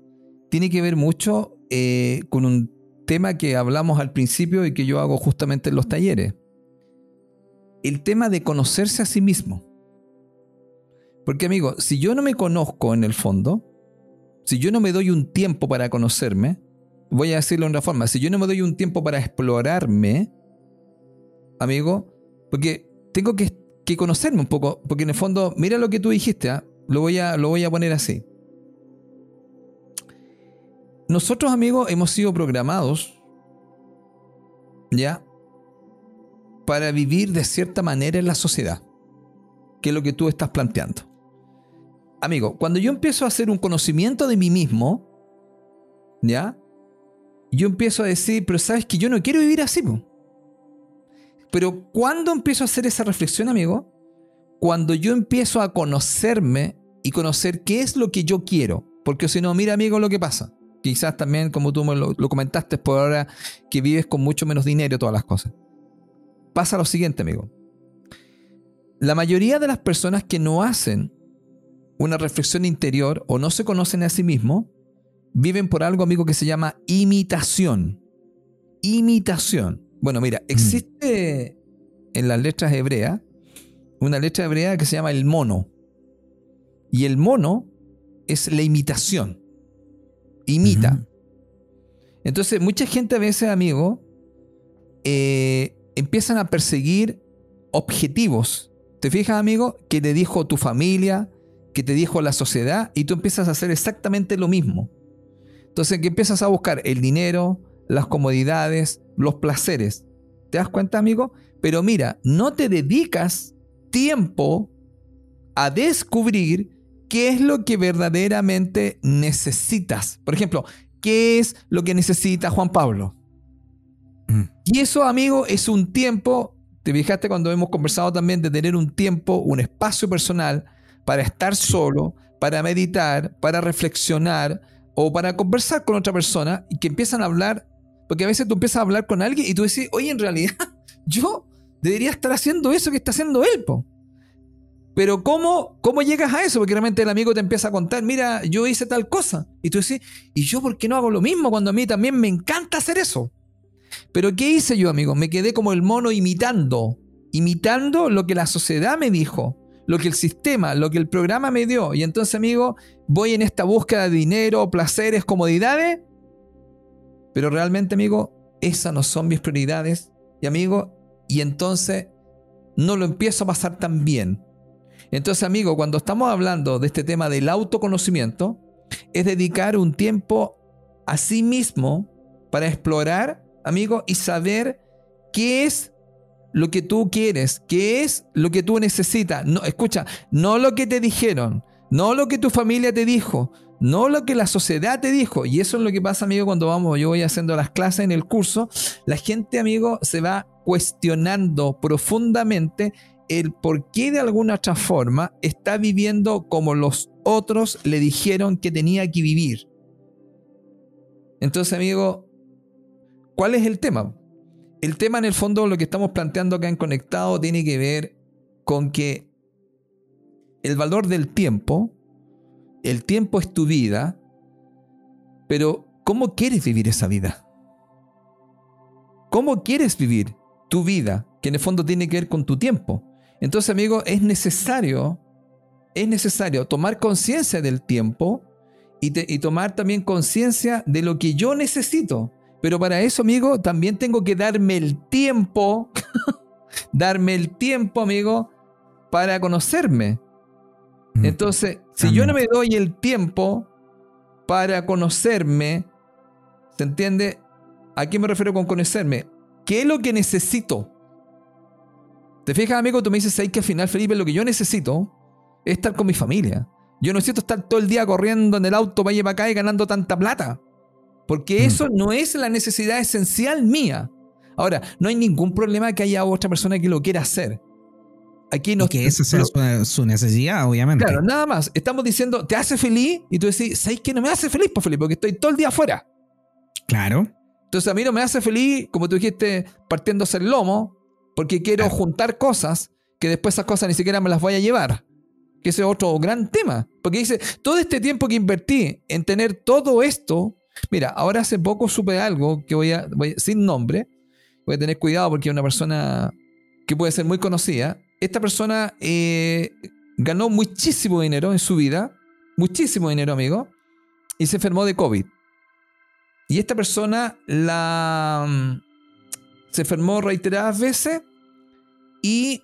Speaker 2: tiene que ver mucho eh, con un tema que hablamos al principio y que yo hago justamente en los talleres. El tema de conocerse a sí mismo. Porque amigo, si yo no me conozco en el fondo, si yo no me doy un tiempo para conocerme, voy a decirlo de otra forma, si yo no me doy un tiempo para explorarme, amigo, porque tengo que, conocerme un poco, porque en el fondo, mira lo que tú dijiste, ¿ah? lo, voy a, lo voy a poner así. Nosotros, amigos, hemos sido programados, ¿ya? Para vivir de cierta manera en la sociedad, que es lo que tú estás planteando amigo, cuando yo empiezo a hacer un conocimiento de mí mismo, ¿ya? Yo empiezo a decir, pero sabes que yo no quiero vivir así. Pero cuando empiezo a hacer esa reflexión, amigo, cuando yo empiezo a conocerme y conocer qué es lo que yo quiero, porque si no, mira, amigo, lo que pasa. Quizás también, como tú lo, lo comentaste, por ahora que vives con mucho menos dinero todas las cosas. Pasa lo siguiente, amigo. La mayoría de las personas que no hacen una reflexión interior o no se conocen a sí mismos, viven por algo, amigo, que se llama imitación. Imitación. Bueno, mira, mm. existe en las letras hebreas una letra hebrea que se llama el mono. Y el mono es la imitación. Imita. Entonces, mucha gente a veces, amigo, eh, empiezan a perseguir objetivos. ¿Te fijas, amigo? Que te dijo tu familia, que te dijo la sociedad y tú empiezas a hacer exactamente lo mismo. Entonces, que empiezas a buscar el dinero, las comodidades, los placeres. ¿Te das cuenta, amigo? Pero mira, no te dedicas tiempo a descubrir qué es lo que verdaderamente necesitas. Por ejemplo, ¿qué es lo que necesita Juan Pablo? Mm. Y eso, amigo, es un tiempo, te fijaste cuando hemos conversado también de tener un tiempo, un espacio personal para estar solo, para meditar, para reflexionar o para conversar con otra persona y que empiezan a hablar, porque a veces tú empiezas a hablar con alguien y tú dices, oye, en realidad [laughs] yo debería estar haciendo eso que está haciendo él, po. Pero ¿cómo, ¿cómo llegas a eso? Porque realmente el amigo te empieza a contar, mira, yo hice tal cosa. Y tú dices, ¿y yo por qué no hago lo mismo cuando a mí también me encanta hacer eso? Pero ¿qué hice yo, amigo? Me quedé como el mono imitando, imitando lo que la sociedad me dijo, lo que el sistema, lo que el programa me dio. Y entonces, amigo, voy en esta búsqueda de dinero, placeres, comodidades. Pero realmente, amigo, esas no son mis prioridades. Y amigo, y entonces no lo empiezo a pasar tan bien. Entonces, amigo, cuando estamos hablando de este tema del autoconocimiento, es dedicar un tiempo a sí mismo para explorar, amigo, y saber qué es lo que tú quieres, qué es lo que tú necesitas. No, escucha, no lo que te dijeron, no lo que tu familia te dijo, no lo que la sociedad te dijo. Y eso es lo que pasa, amigo, cuando vamos, yo voy haciendo las clases en el curso. La gente, amigo, se va cuestionando profundamente el por qué de alguna otra forma está viviendo como los otros le dijeron que tenía que vivir. Entonces, amigo, ¿cuál es el tema? El tema en el fondo, lo que estamos planteando acá en Conectado, tiene que ver con que el valor del tiempo, el tiempo es tu vida, pero ¿cómo quieres vivir esa vida? ¿Cómo quieres vivir tu vida? Que en el fondo tiene que ver con tu tiempo. Entonces, amigo, es necesario, es necesario tomar conciencia del tiempo y, y tomar también conciencia de lo que yo necesito. Pero para eso, amigo, también tengo que darme el tiempo, [laughs] darme el tiempo, amigo, para conocerme. Mm. Entonces, si yo no me doy el tiempo para conocerme, ¿se entiende? ¿A qué me refiero con conocerme? ¿Qué es lo que necesito? ¿Te fijas, amigo? Tú me dices, ahí que al final, Felipe, lo que yo necesito es estar con mi familia. Yo no necesito estar todo el día corriendo en el auto para allá para acá y ganando tanta plata. Porque mm. eso no es la necesidad esencial mía. Ahora, no hay ningún problema que haya otra persona que lo quiera hacer.
Speaker 1: Aquí no, y que esa sea su, necesidad, obviamente.
Speaker 2: Claro, nada más. Estamos diciendo, ¿te hace feliz? Y tú decís, ¿sabes qué no me hace feliz, pues Felipe? Porque estoy todo el día afuera.
Speaker 1: Claro.
Speaker 2: Entonces a mí no me hace feliz, como tú dijiste, partiéndose el lomo, porque quiero juntar cosas que después esas cosas ni siquiera me las voy a llevar. Que ese es otro gran tema. Porque dice, todo este tiempo que invertí en tener todo esto, mira, ahora hace poco supe algo que voy a, sin nombre, voy a tener cuidado porque es una persona que puede ser muy conocida. Esta persona eh, ganó muchísimo dinero en su vida, muchísimo dinero, amigo, y se enfermó de COVID. Y esta persona la, mm, se enfermó reiteradas veces y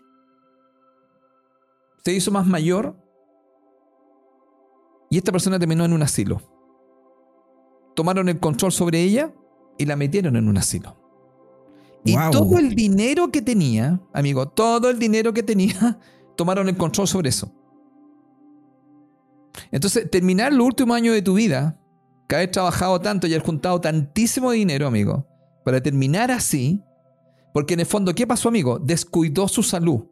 Speaker 2: se hizo más mayor. Y esta persona terminó en un asilo. Tomaron el control sobre ella y la metieron en un asilo. Y todo el dinero que tenía, amigo, todo el dinero que tenía, [laughs] tomaron el control sobre eso. Entonces, terminar el último año de tu vida, que haber trabajado tanto y haber juntado tantísimo dinero, amigo, para terminar así, porque en el fondo, ¿qué pasó, amigo? Descuidó su salud.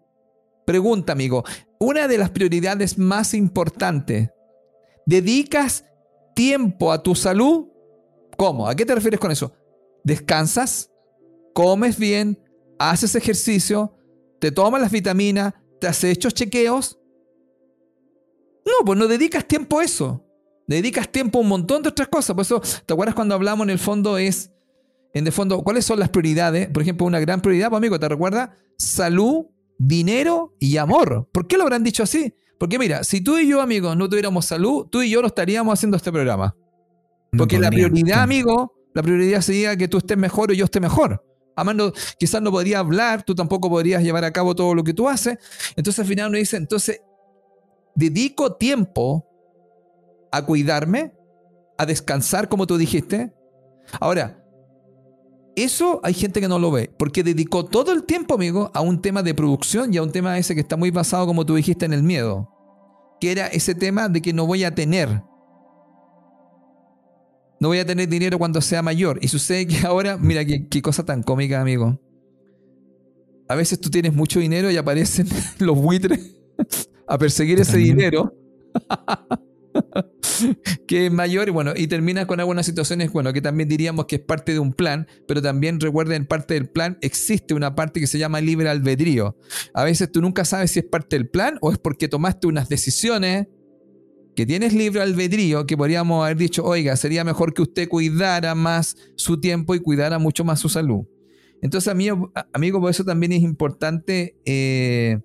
Speaker 2: Pregunta, amigo, una de las prioridades más importantes, ¿dedicas tiempo a tu salud? ¿Cómo? ¿A qué te refieres con eso? ¿Descansas? comes bien, haces ejercicio, te tomas las vitaminas, te has hecho chequeos. No, pues no dedicas tiempo a eso. Dedicas tiempo a un montón de otras cosas. Por eso, ¿te acuerdas cuando hablamos en el fondo es, en el fondo, cuáles son las prioridades? Por ejemplo, una gran prioridad, pues, amigo, ¿te recuerda? Salud, dinero y amor. ¿Por qué lo habrán dicho así? Porque mira, si tú y yo, amigo, no tuviéramos salud, tú y yo no estaríamos haciendo este programa. Porque la prioridad, amigo, la prioridad sería que tú estés mejor o yo esté mejor. Amando quizás no podría hablar, tú tampoco podrías llevar a cabo todo lo que tú haces. Entonces al final uno dice, entonces, dedico tiempo a cuidarme, a descansar, como tú dijiste. Ahora, eso hay gente que no lo ve, porque dedicó todo el tiempo, amigo, a un tema de producción y a un tema ese que está muy basado, como tú dijiste, en el miedo, que era ese tema de que no voy a tener, no voy a tener dinero cuando sea mayor. Y sucede que [laughs] ahora, mira qué, cosa tan cómica, amigo. A veces tú tienes mucho dinero y aparecen [laughs] los buitres [laughs] a perseguir ese dinero. [laughs] que es mayor y bueno, y termina con algunas situaciones, bueno, que también diríamos que es parte de un plan, pero también recuerden, parte del plan existe una parte que se llama libre albedrío. A veces tú nunca sabes si es parte del plan o es porque tomaste unas decisiones que tienes libre albedrío, que podríamos haber dicho, oiga, sería mejor que usted cuidara más su tiempo y cuidara mucho más su salud. Entonces, amigo, amigo por eso también es importante eh,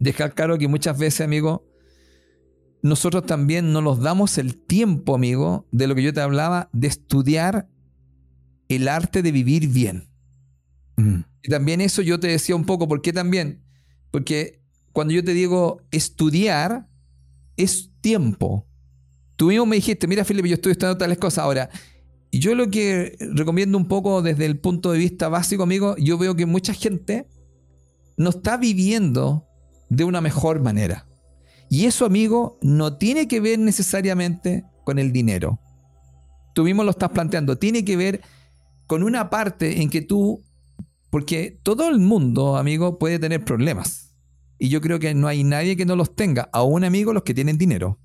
Speaker 2: dejar claro que muchas veces, amigo, nosotros también no nos damos el tiempo, amigo, de lo que yo te hablaba, de estudiar el arte de vivir bien. Mm. Y también eso yo te decía un poco, ¿por qué también? Porque cuando yo te digo estudiar, es tiempo. Tú mismo me dijiste, mira Felipe, yo estoy estudiando tales cosas ahora. Y yo lo que recomiendo un poco desde el punto de vista básico, amigo, yo veo que mucha gente no está viviendo de una mejor manera. Y eso, amigo, no tiene que ver necesariamente con el dinero. Tú mismo lo estás planteando, tiene que ver con una parte en que tú, porque todo el mundo, amigo, puede tener problemas. Y yo creo que no hay nadie que no los tenga, aún amigos los que tienen dinero.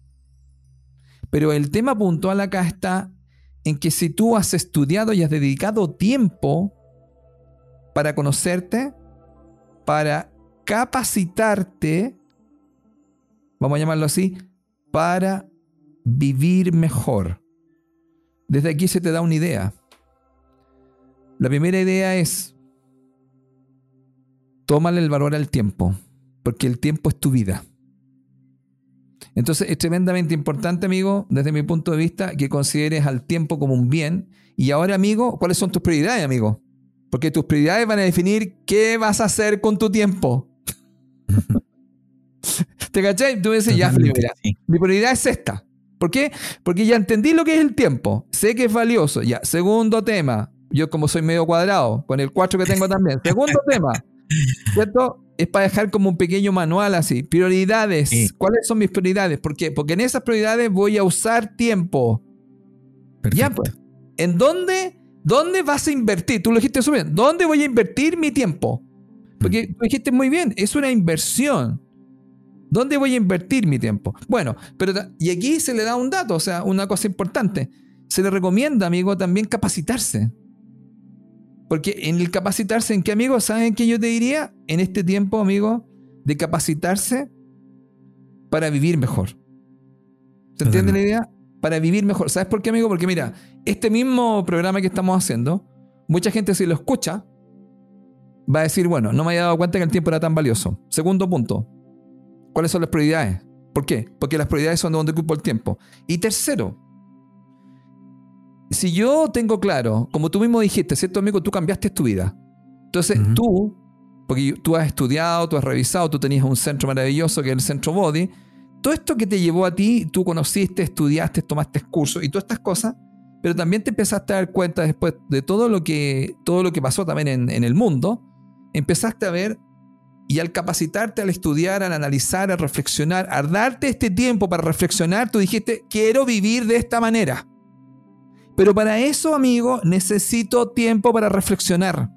Speaker 2: Pero el tema puntual acá está en que si tú has estudiado y has dedicado tiempo para conocerte, para capacitarte, vamos a llamarlo así, para vivir mejor. Desde aquí se te da una idea. La primera idea es, tómale el valor al tiempo porque el tiempo es tu vida. Entonces es tremendamente importante, amigo, desde mi punto de vista, que consideres al tiempo como un bien. Y ahora, amigo, ¿cuáles son tus prioridades, amigo? Porque tus prioridades van a definir qué vas a hacer con tu tiempo. [laughs] ¿Te cachai? Tú dices, ya, mi prioridad es esta. ¿Por qué? Porque ya entendí lo que es el tiempo. Sé que es valioso. Ya, segundo tema. Yo como soy medio cuadrado, con el 4 que tengo [laughs] también. Segundo tema. ¿Cierto? Es para dejar como un pequeño manual así. Prioridades. ¿Cuáles son mis prioridades? ¿Por qué? Porque en esas prioridades voy a usar tiempo. Ya, pues. ¿En dónde, dónde vas a invertir? Tú lo dijiste súper bien. ¿Dónde voy a invertir mi tiempo? Porque mm. tú dijiste muy bien, es una inversión. ¿Dónde voy a invertir mi tiempo? Bueno, pero y aquí se le da un dato, o sea, una cosa importante. Se le recomienda, amigo, también capacitarse. Porque en el capacitarse, ¿en qué, amigo? ¿Saben qué yo te diría? En este tiempo, amigo, de capacitarse para vivir mejor. ¿Se entiende la idea? Para vivir mejor. ¿Sabes por qué, amigo? Porque mira, este mismo programa que estamos haciendo, mucha gente si lo escucha, va a decir, bueno, no me había dado cuenta que el tiempo era tan valioso. Segundo punto, ¿cuáles son las prioridades? ¿Por qué? Porque las prioridades son de donde ocupo el tiempo. Y tercero, si yo tengo claro, como tú mismo dijiste, ¿cierto, amigo? Tú cambiaste tu vida. Entonces tú, porque tú has estudiado, tú has revisado, tú tenías un centro maravilloso que es el Centro Body, todo esto que te llevó a ti, tú conociste, estudiaste, tomaste cursos y todas estas cosas, pero también te empezaste a dar cuenta después de todo lo que, todo lo que pasó también en, en el mundo, empezaste a ver y al capacitarte, al estudiar, al analizar, al reflexionar, al darte este tiempo para reflexionar, tú dijiste, quiero vivir de esta manera. Pero para eso, amigo, necesito tiempo para reflexionar.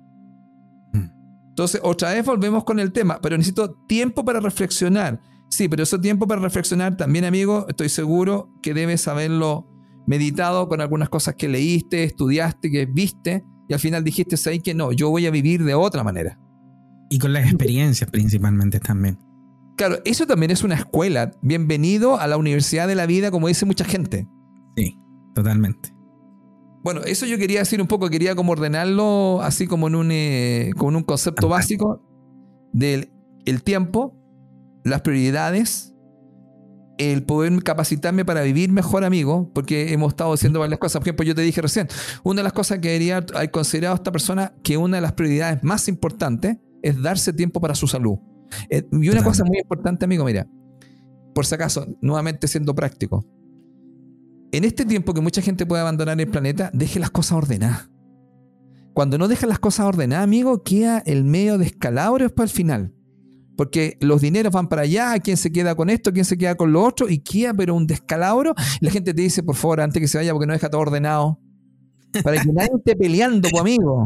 Speaker 2: Hmm. Entonces, otra vez volvemos con el tema, pero necesito tiempo para reflexionar. Sí, pero ese tiempo para reflexionar también, amigo, estoy seguro que debes haberlo meditado con algunas cosas que leíste, estudiaste, que viste, y al final dijiste ahí que no, yo voy a vivir de otra manera.
Speaker 1: Y con las experiencias principalmente también.
Speaker 2: Claro, eso también es una escuela. Bienvenido a la Universidad de la Vida, como dice mucha gente.
Speaker 1: Sí, totalmente.
Speaker 2: Bueno, eso yo quería decir un poco, quería como ordenarlo así como en un, eh, como un concepto básico del el tiempo, las prioridades, el poder capacitarme para vivir mejor, amigo, porque hemos estado haciendo varias cosas. Por ejemplo, yo te dije recién, una de las cosas que debería haber considerado esta persona que una de las prioridades más importantes es darse tiempo para su salud. Eh, y una cosa muy importante, amigo, mira, por si acaso, nuevamente siendo práctico, en este tiempo que mucha gente puede abandonar el planeta, deje las cosas ordenadas. Cuando no deja las cosas ordenadas, amigo, queda el medio de escalabros para el final. Porque los dineros van para allá, quién se queda con esto, quién se queda con lo otro, y queda pero un descalabro. La gente te dice, por favor, antes que se vaya, porque no deja todo ordenado. Para que nadie esté peleando, amigo.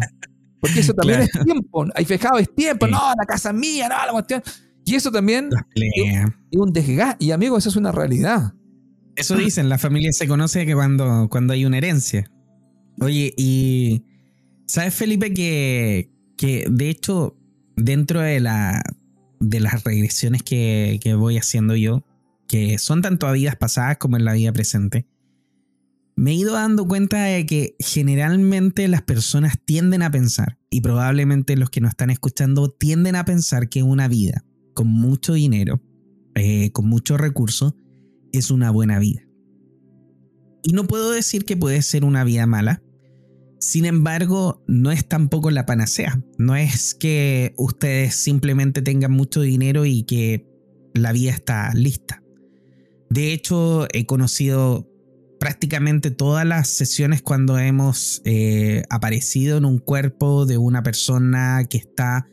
Speaker 2: Porque eso también es tiempo. Hay fijado, es tiempo. No, la casa es mía, no, la cuestión. Y eso también es, un desgaste. Y amigo, eso es una realidad.
Speaker 1: Eso dicen, la familia se conoce que cuando, cuando hay una herencia. Oye, y ¿sabes, Felipe, que, que de hecho, dentro de, la, de las regresiones que, que voy haciendo yo, que son tanto a vidas pasadas como en la vida presente, me he ido dando cuenta de que generalmente las personas tienden a pensar, y probablemente los que nos están escuchando tienden a pensar que una vida con mucho dinero, eh, con muchos recursos, es una buena vida. Y no puedo decir que puede ser una vida mala. Sin embargo, no es tampoco la panacea. No es que ustedes simplemente tengan mucho dinero y que la vida está lista. De hecho, he conocido prácticamente todas las sesiones cuando hemos eh, aparecido en un cuerpo de una persona que está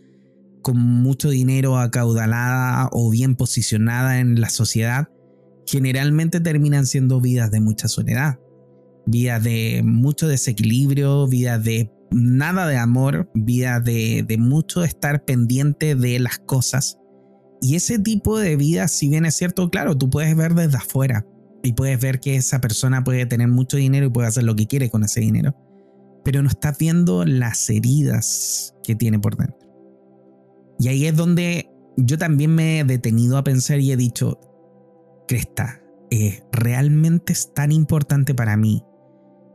Speaker 1: con mucho dinero acaudalada o bien posicionada en la sociedad, generalmente terminan siendo vidas de mucha soledad, vidas de mucho desequilibrio, vidas de nada de amor, vidas de, de mucho estar pendiente de las cosas. Y ese tipo de vida, si bien es cierto, claro, tú puedes ver desde afuera, y puedes ver que esa persona puede tener mucho dinero y puede hacer lo que quiere con ese dinero. Pero no estás viendo las heridas que tiene por dentro. Y ahí es donde yo también me he detenido a pensar y he dicho, Cresta, eh, ¿realmente es tan importante para mí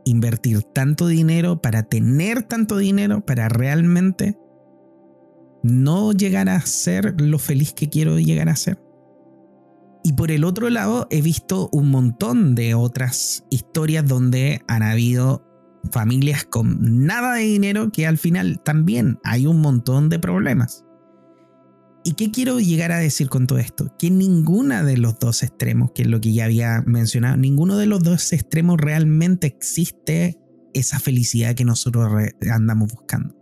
Speaker 1: invertir tanto dinero para tener tanto dinero para realmente no llegar a ser lo feliz que quiero llegar a ser? Y por el otro lado, he visto un montón de otras historias donde han habido familias con nada de dinero que al final también hay un montón de problemas. ¿Y qué quiero llegar a decir con todo esto? Que ninguna de los dos extremos, que es lo que ya había mencionado, ninguno de los dos extremos realmente existe esa felicidad que nosotros andamos buscando.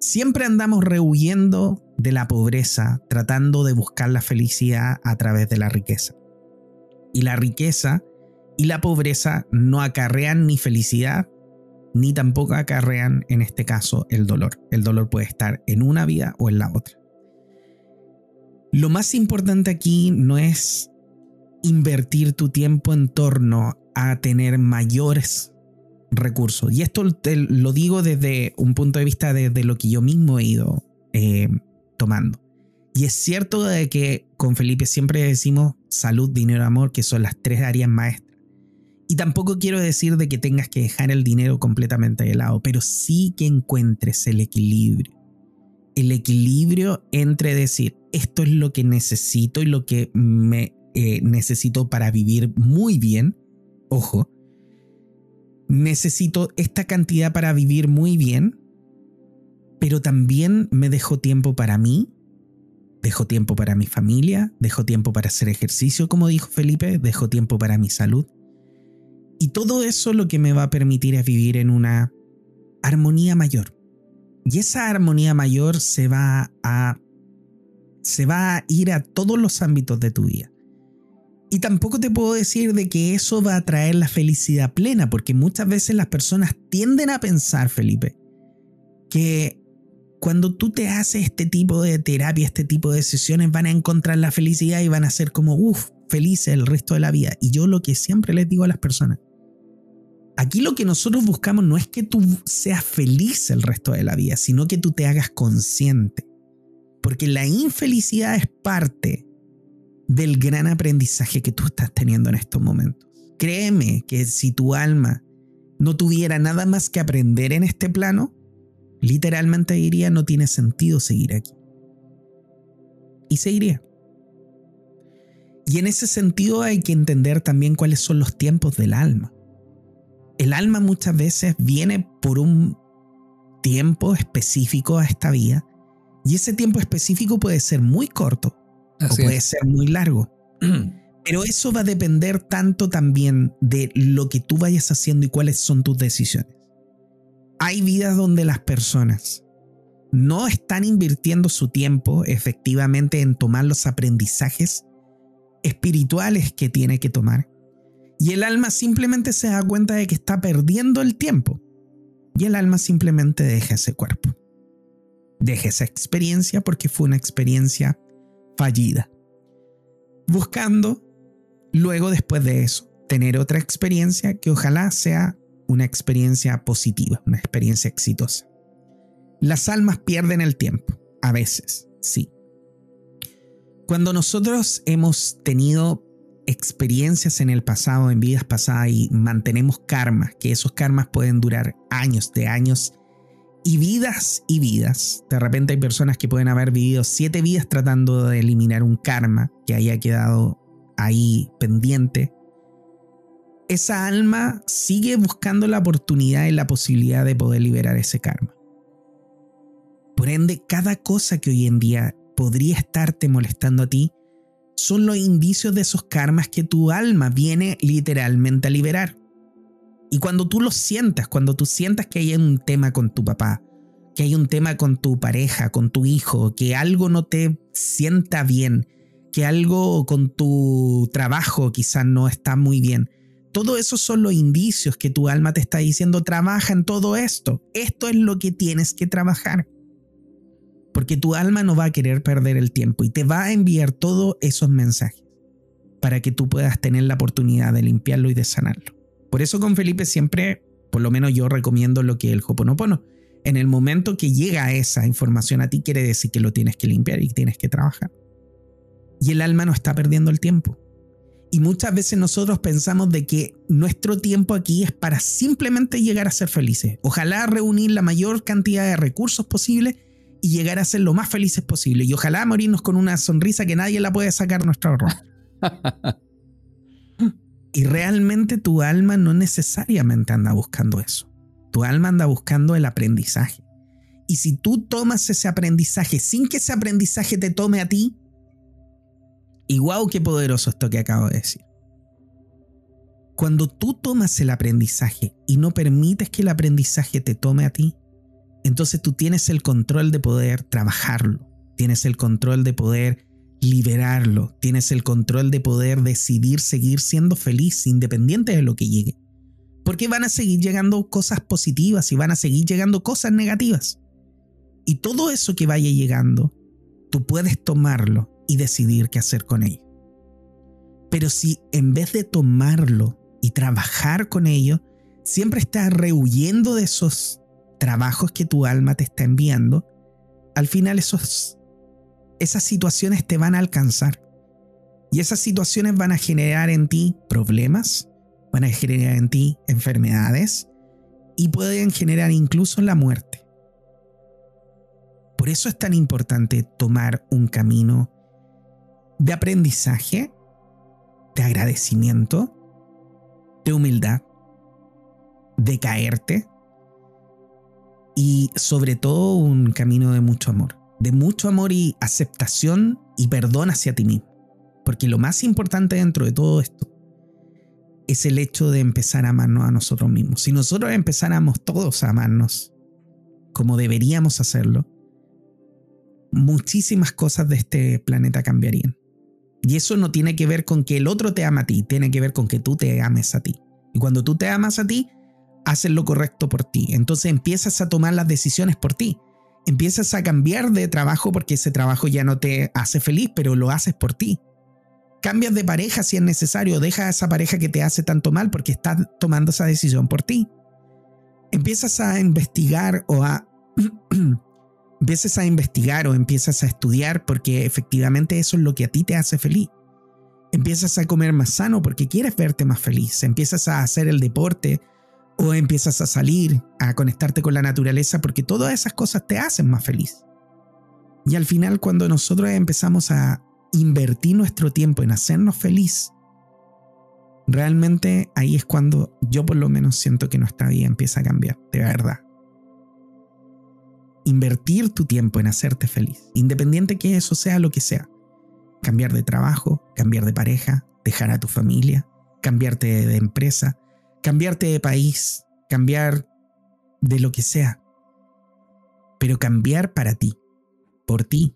Speaker 1: Siempre andamos rehuyendo de la pobreza, tratando de buscar la felicidad a través de la riqueza. Y la riqueza y la pobreza no acarrean ni felicidad, ni tampoco acarrean, en este caso, el dolor. El dolor puede estar en una vida o en la otra. Lo más importante aquí no es invertir tu tiempo en torno a tener mayores recursos. Y esto lo digo desde un punto de vista de, lo que yo mismo he ido eh, tomando. Y es cierto de que con Felipe siempre decimos salud, dinero, amor, que son las tres áreas maestras. Y tampoco quiero decir de que tengas que dejar el dinero completamente de lado, pero sí que encuentres el equilibrio. El equilibrio entre decir, esto es lo que necesito y lo que me eh, necesito para vivir muy bien. Ojo, necesito esta cantidad para vivir muy bien, pero también me dejo tiempo para mí, dejo tiempo para mi familia, dejo tiempo para hacer ejercicio, como dijo Felipe, dejo tiempo para mi salud. Y todo eso lo que me va a permitir es vivir en una armonía mayor. Y esa armonía mayor se va a se va a ir a todos los ámbitos de tu vida. Y tampoco te puedo decir de que eso va a traer la felicidad plena, porque muchas veces las personas tienden a pensar, Felipe, que cuando tú te haces este tipo de terapia, este tipo de sesiones, van a encontrar la felicidad y van a ser como, uff, felices el resto de la vida. Y yo lo que siempre les digo a las personas, aquí lo que nosotros buscamos no es que tú seas feliz el resto de la vida, sino que tú te hagas consciente. Porque la infelicidad es parte del gran aprendizaje que tú estás teniendo en estos momentos. Créeme que si tu alma no tuviera nada más que aprender en este plano, literalmente diría no tiene sentido seguir aquí. Y seguiría. Y en ese sentido hay que entender también cuáles son los tiempos del alma. El alma muchas veces viene por un tiempo específico a esta vida y ese tiempo específico puede ser muy corto o puede ser muy largo. [clears throat] Pero eso va a depender tanto también de lo que tú vayas haciendo y cuáles son tus decisiones. Hay vidas donde las personas no están invirtiendo su tiempo efectivamente en tomar los aprendizajes espirituales que tiene que tomar. Y el alma simplemente se da cuenta de que está perdiendo el tiempo. Y el alma simplemente deja ese cuerpo. Deja esa experiencia porque fue una experiencia fallida. Buscando, luego después de eso, tener otra experiencia que ojalá sea una experiencia positiva, una experiencia exitosa. Las almas pierden el tiempo, a veces, sí. Cuando nosotros hemos tenido experiencias en el pasado, en vidas pasadas y mantenemos karmas, que esos karmas pueden durar años de años y vidas y vidas. De repente hay personas que pueden haber vivido siete vidas tratando de eliminar un karma que haya quedado ahí pendiente. Esa alma sigue buscando la oportunidad y la posibilidad de poder liberar ese karma. Por ende, cada cosa que hoy en día podría estarte molestando a ti son los indicios de esos karmas que tu alma viene literalmente a liberar. Y cuando tú lo sientas, cuando tú sientas que hay un tema con tu papá, que hay un tema con tu pareja, con tu hijo, que algo no te sienta bien, que algo con tu trabajo quizás no está muy bien. Todo eso son los indicios que tu alma te está diciendo, trabaja en todo esto. Esto es lo que tienes que trabajar. Porque tu alma no va a querer perder el tiempo y te va a enviar todos esos mensajes para que tú puedas tener la oportunidad de limpiarlo y de sanarlo. Por eso con Felipe siempre, por lo menos yo recomiendo lo que el Hoponopono. En el momento que llega esa información a ti, quiere decir que lo tienes que limpiar y tienes que trabajar. Y el alma no está perdiendo el tiempo. Y muchas veces nosotros pensamos de que nuestro tiempo aquí es para simplemente llegar a ser felices. Ojalá reunir la mayor cantidad de recursos posible y llegar a ser lo más felices posible. Y ojalá morirnos con una sonrisa que nadie la puede sacar nuestro rostro. [laughs] Y realmente tu alma no necesariamente anda buscando eso. Tu alma anda buscando el aprendizaje. Y si tú tomas ese aprendizaje sin que ese aprendizaje te tome a ti, y wow, qué poderoso esto que acabo de decir. Cuando tú tomas el aprendizaje y no permites que el aprendizaje te tome a ti, entonces tú tienes el control de poder trabajarlo, tienes el control de poder liberarlo, tienes el control de poder decidir seguir siendo feliz independiente de lo que llegue. Porque van a seguir llegando cosas positivas y van a seguir llegando cosas negativas. Y todo eso que vaya llegando, tú puedes tomarlo y decidir qué hacer con ello. Pero si en vez de tomarlo y trabajar con ello, siempre estás rehuyendo de esos trabajos que tu alma te está enviando, al final esos, esas situaciones te van a alcanzar. Y esas situaciones van a generar en ti problemas, van a generar en ti enfermedades y pueden generar incluso la muerte. Por eso es tan importante tomar un camino de aprendizaje, de agradecimiento, de humildad, de caerte y sobre todo un camino de mucho amor, de mucho amor y aceptación y perdón hacia ti mismo. Porque lo más importante dentro de todo esto es el hecho de empezar a amarnos a nosotros mismos. Si nosotros empezáramos todos a amarnos como deberíamos hacerlo, muchísimas cosas de este planeta cambiarían. Y eso no tiene que ver con que el otro te ama a ti, tiene que ver con que tú te ames a ti. Y cuando tú te amas a ti, haces lo correcto por ti. Entonces empiezas a tomar las decisiones por ti. Empiezas a cambiar de trabajo porque ese trabajo ya no te hace feliz, pero lo haces por ti. Cambias de pareja si es necesario, deja a esa pareja que te hace tanto mal porque estás tomando esa decisión por ti. Empiezas a investigar o a [clears throat] empiezas a investigar o empiezas a estudiar porque efectivamente eso es lo que a ti te hace feliz. Empiezas a comer más sano porque quieres verte más feliz. Empiezas a hacer el deporte o empiezas a salir, a conectarte con la naturaleza porque todas esas cosas te hacen más feliz. Y al final cuando nosotros empezamos a invertir nuestro tiempo en hacernos feliz, realmente ahí es cuando yo por lo menos siento que nuestra vida empieza a cambiar, de verdad invertir tu tiempo en hacerte feliz, independiente que eso sea lo que sea. Cambiar de trabajo, cambiar de pareja, dejar a tu familia, cambiarte de empresa, cambiarte de país, cambiar de lo que sea. Pero cambiar para ti, por ti,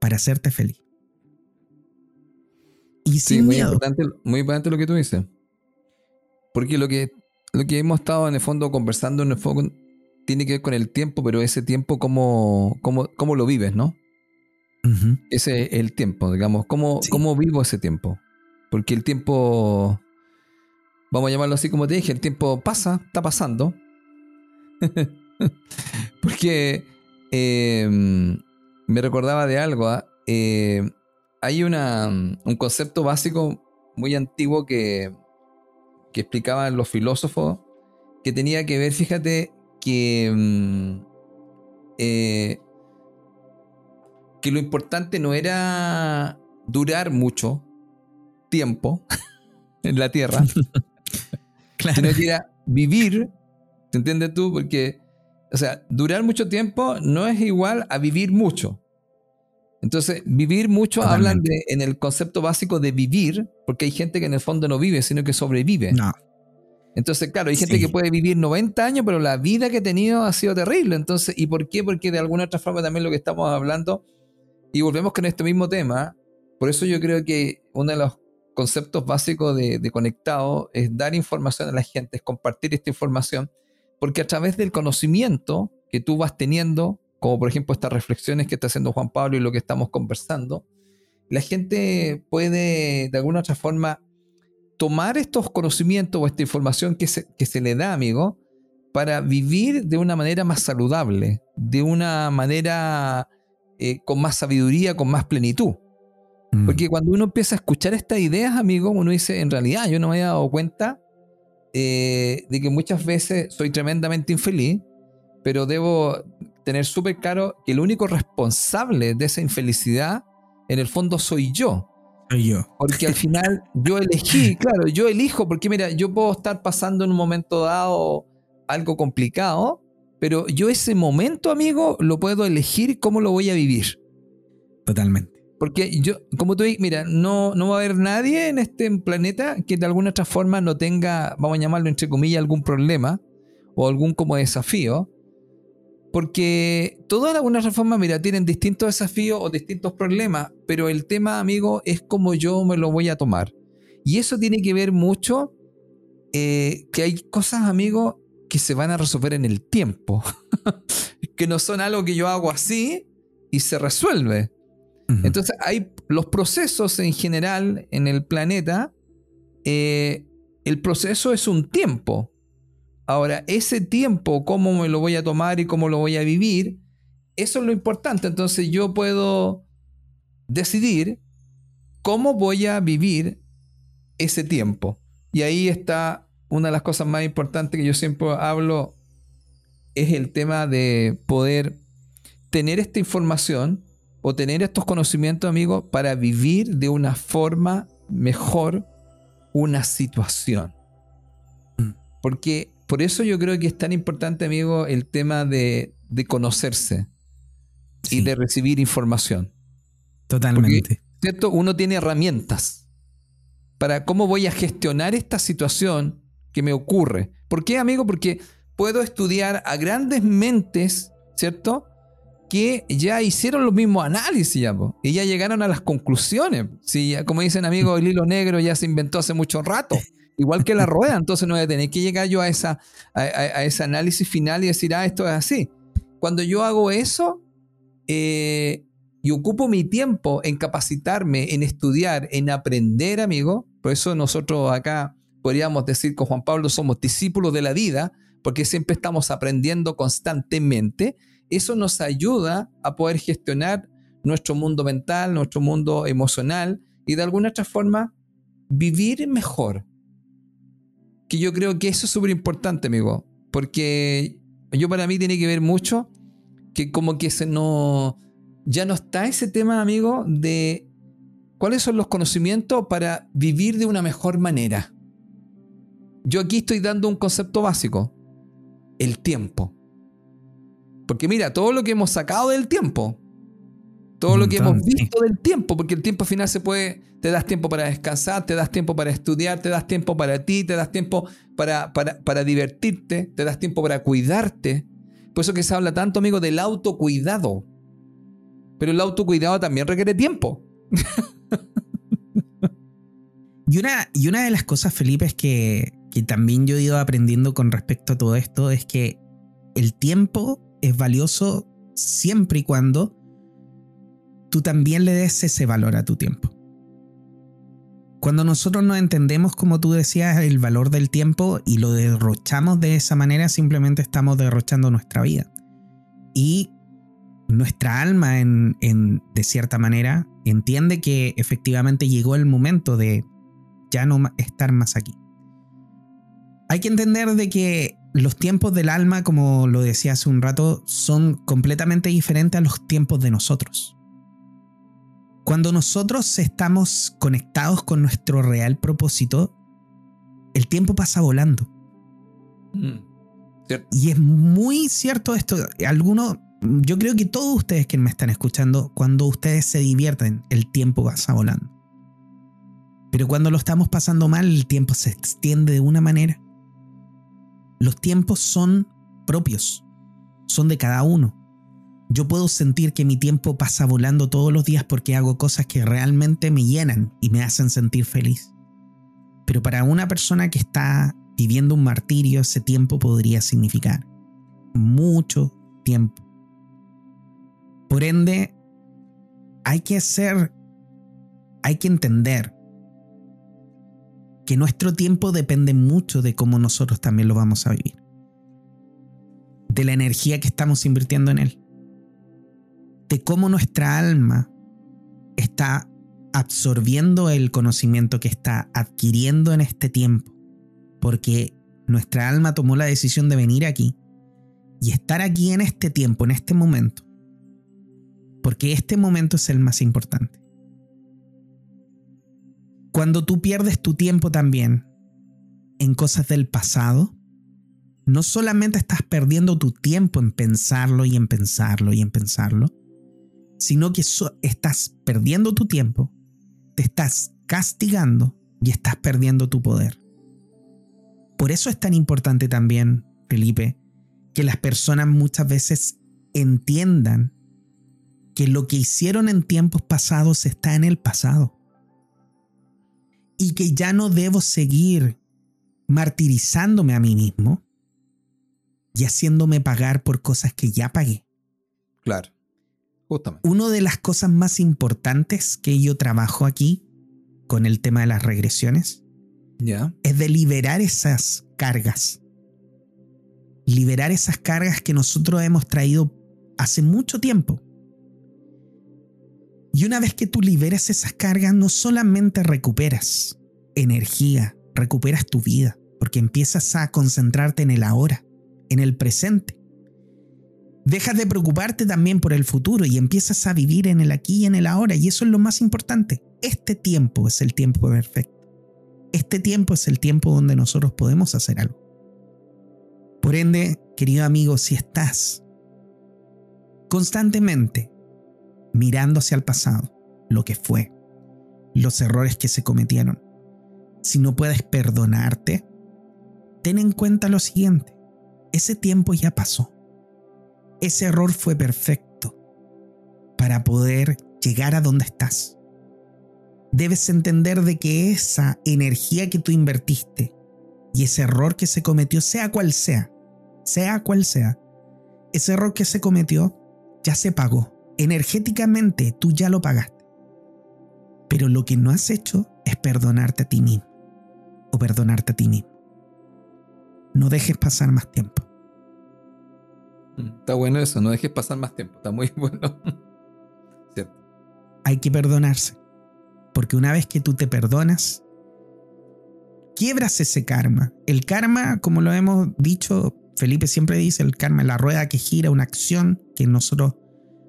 Speaker 1: para hacerte feliz.
Speaker 2: Y sin muy miedo. Importante, muy importante lo que tú dices. Porque lo que, lo que hemos estado en el fondo conversando en el fondo tiene que ver con el tiempo, pero ese tiempo, ¿cómo, cómo, lo vives, no? Ese es el tiempo, digamos. ¿Cómo, ¿Cómo vivo ese tiempo? Porque el tiempo, vamos a llamarlo así como te dije, el tiempo pasa, está pasando. [laughs] Porque em, me recordaba de algo. ¿ah? Eh, hay una, un concepto básico muy antiguo que, que explicaban los filósofos que tenía que ver, fíjate, que, mm, eh, que lo importante no era durar mucho tiempo [laughs] en la Tierra, [laughs] sino que era vivir, ¿te entiendes tú? Porque, o sea, durar mucho tiempo no es igual a vivir mucho. Entonces, vivir mucho hablan de, en el concepto básico de vivir, porque hay gente que en el fondo no vive, sino que sobrevive. No. Entonces, claro, hay gente que puede vivir 90 años, pero la vida que ha tenido ha sido terrible. Entonces, ¿y por qué? Porque de alguna otra forma también lo que estamos hablando, y volvemos con este mismo tema, por eso yo creo que uno de los conceptos básicos de, de conectado es dar información a la gente, es compartir esta información, porque a través del conocimiento que tú vas teniendo, como por ejemplo estas reflexiones que está haciendo Juan Pablo y lo que estamos conversando, la gente puede de alguna otra forma tomar estos conocimientos o esta información que se, que se le da, amigo, para vivir de una manera más saludable, de una manera eh, con más sabiduría, con más plenitud. Mm. Porque cuando uno empieza a escuchar estas ideas, amigo, uno dice, en realidad yo no me había dado cuenta eh, de que muchas veces soy tremendamente infeliz, pero debo tener súper claro que el único responsable de esa infelicidad, en el fondo, soy yo
Speaker 1: yo.
Speaker 2: Porque al [laughs] final yo elegí, claro, yo elijo, porque mira, yo puedo estar pasando en un momento dado algo complicado pero yo ese momento, amigo, lo puedo elegir cómo lo voy a vivir.
Speaker 1: Totalmente.
Speaker 2: Porque yo, como tú dices, mira, no, no va a haber nadie en este planeta que de alguna otra forma no tenga, vamos a llamarlo entre comillas, algún problema o algún como desafío. Porque todas de alguna otra forma, mira, tienen distintos desafíos o distintos problemas, pero el tema, amigo, es como yo me lo voy a tomar. Y eso tiene que ver mucho eh, que hay cosas, amigo, que se van a resolver en el tiempo. [laughs] que no son algo que yo hago así y se resuelve. Entonces, hay los procesos en general en el planeta. Eh, el proceso es un tiempo. Ahora, ese tiempo, cómo me lo voy a tomar y cómo lo voy a vivir, eso es lo importante. Entonces, yo puedo decidir cómo voy a vivir ese tiempo. Y ahí está una de las cosas más importantes que yo siempre hablo, es el tema de poder tener esta información o tener estos conocimientos, amigos, para vivir de una forma mejor una situación. Porque por eso yo creo que es tan importante, amigo, el tema de, conocerse y de recibir información.
Speaker 1: Totalmente.
Speaker 2: ¿cierto? Uno tiene herramientas para cómo voy a gestionar esta situación que me ocurre. ¿Por qué, amigo? Porque puedo estudiar a grandes mentes, ¿cierto? Que ya hicieron los mismos análisis ya, y ya llegaron a las conclusiones. Si, como dicen amigos, el hilo negro ya se inventó hace mucho rato. Igual que la [laughs] rueda, entonces no voy a tener que llegar yo a, esa, a, ese análisis final y decir, ah, esto es así. Cuando yo hago eso eh, y ocupo mi tiempo en capacitarme, en estudiar, en aprender, amigo, por eso nosotros acá podríamos decir con Juan Pablo somos discípulos de la vida, porque siempre estamos aprendiendo constantemente. Eso nos ayuda a poder gestionar nuestro mundo mental, nuestro mundo emocional y de alguna otra forma vivir mejor. Que yo creo que eso es súper importante, amigo, porque yo para mí tiene que ver mucho que como que se no ya no está ese tema, amigo, de cuáles son los conocimientos para vivir de una mejor manera. Yo aquí estoy dando un concepto básico, el tiempo. Porque mira, todo lo que hemos sacado del tiempo, todo lo que hemos visto del tiempo, porque el tiempo al final se puede, te das tiempo para descansar, te das tiempo para estudiar, te das tiempo para ti, te das tiempo para, para, para divertirte, te das tiempo para cuidarte. Por eso que se habla tanto, amigo, del autocuidado. Pero el autocuidado también requiere tiempo. [laughs]
Speaker 1: y, una, y una de las cosas, Felipe, es que que también yo he ido aprendiendo con respecto a todo esto es que el tiempo es valioso siempre y cuando tú también le des ese valor a tu tiempo. Cuando nosotros no entendemos, como tú decías, el valor del tiempo y lo derrochamos de esa manera, simplemente estamos derrochando nuestra vida. Y nuestra alma, en, en, de cierta manera, entiende que efectivamente llegó el momento de ya no estar más aquí. Hay que entender de que los tiempos del alma, como lo decía hace un rato, son completamente diferentes a los tiempos de nosotros. Cuando nosotros estamos conectados con nuestro real propósito, el tiempo pasa volando. Mm, y es muy cierto esto. Algunos, yo creo que todos ustedes que me están escuchando, cuando ustedes se divierten, el tiempo pasa volando. Pero cuando lo estamos pasando mal, el tiempo se extiende de una manera los tiempos son propios, son de cada uno. Yo puedo sentir que mi tiempo pasa volando todos los días porque hago cosas que realmente me llenan y me hacen sentir feliz. Pero para una persona que está viviendo un martirio, ese tiempo podría significar mucho tiempo. Por ende, hay que hacer, hay que entender que nuestro tiempo depende mucho de cómo nosotros también lo vamos a vivir. De la energía que estamos invirtiendo en él. De cómo nuestra alma está absorbiendo el conocimiento que está adquiriendo en este tiempo. Porque nuestra alma tomó la decisión de venir aquí y estar aquí en este tiempo, en este momento. Porque este momento es el más importante. Cuando tú pierdes tu tiempo también en cosas del pasado, no solamente estás perdiendo tu tiempo en pensarlo y en pensarlo y en pensarlo, sino que estás perdiendo tu tiempo, te estás castigando y estás perdiendo tu poder. Por eso es tan importante también, Felipe, que las personas muchas veces entiendan que lo que hicieron en tiempos pasados está en el pasado. Y que ya no debo seguir martirizándome a mí mismo y haciéndome pagar por cosas que ya pagué.
Speaker 2: Claro. Justamente.
Speaker 1: Una de las cosas más importantes que yo trabajo aquí con el tema de las regresiones es de liberar esas cargas. Liberar esas cargas que nosotros hemos traído hace mucho tiempo. Y una vez que tú liberas esas cargas, no solamente recuperas energía, recuperas tu vida, porque empiezas a concentrarte en el ahora, en el presente. Dejas de preocuparte también por el futuro y empiezas a vivir en el aquí y en el ahora, y eso es lo más importante. Este tiempo es el tiempo perfecto. Este tiempo es el tiempo donde nosotros podemos hacer algo. Por ende, querido amigo, si estás constantemente mirando hacia el pasado, lo que fue, los errores que se cometieron, si no puedes perdonarte, ten en cuenta lo siguiente, ese tiempo ya pasó. Ese error fue perfecto para poder llegar a donde estás. Debes entender de que esa energía que tú invertiste y ese error que se cometió, sea cual sea, sea cual sea, ese error que se cometió ya se pagó. Energéticamente tú ya lo pagaste. Pero lo que no has hecho es perdonarte a ti mismo o perdonarte a ti mismo. No dejes pasar más tiempo.
Speaker 2: Mm, está bueno eso, no dejes pasar más tiempo. Está muy [laughs] bueno.
Speaker 1: ¿Cierto? Hay que perdonarse. Porque una vez que tú te perdonas, quiebras ese karma. El karma, como lo hemos dicho, Felipe siempre dice, el karma es la rueda que gira, una acción que nosotros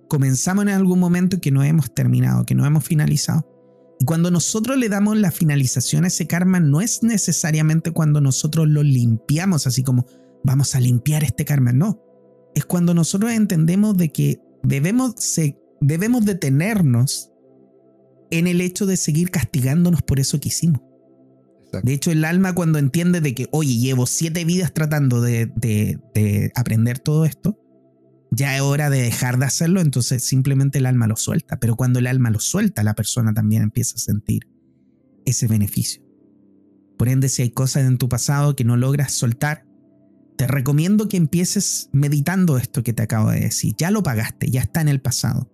Speaker 1: comenzamos en algún momento y que no hemos terminado, que no hemos finalizado. Y cuando nosotros le damos la finalización a ese karma, no es necesariamente cuando nosotros lo limpiamos, así como vamos a limpiar este karma, no. Es cuando nosotros entendemos de que debemos, debemos detenernos en el hecho de seguir castigándonos por eso que hicimos. De hecho, el alma cuando entiende de que, oye, llevo siete vidas tratando de, de aprender todo esto, ya es hora de dejar de hacerlo, entonces simplemente el alma lo suelta. Pero cuando el alma lo suelta, la persona también empieza a sentir ese beneficio. Por ende, si hay cosas en tu pasado que no logras soltar, te recomiendo que empieces meditando esto que te acabo de decir. Ya lo pagaste, ya está en el pasado.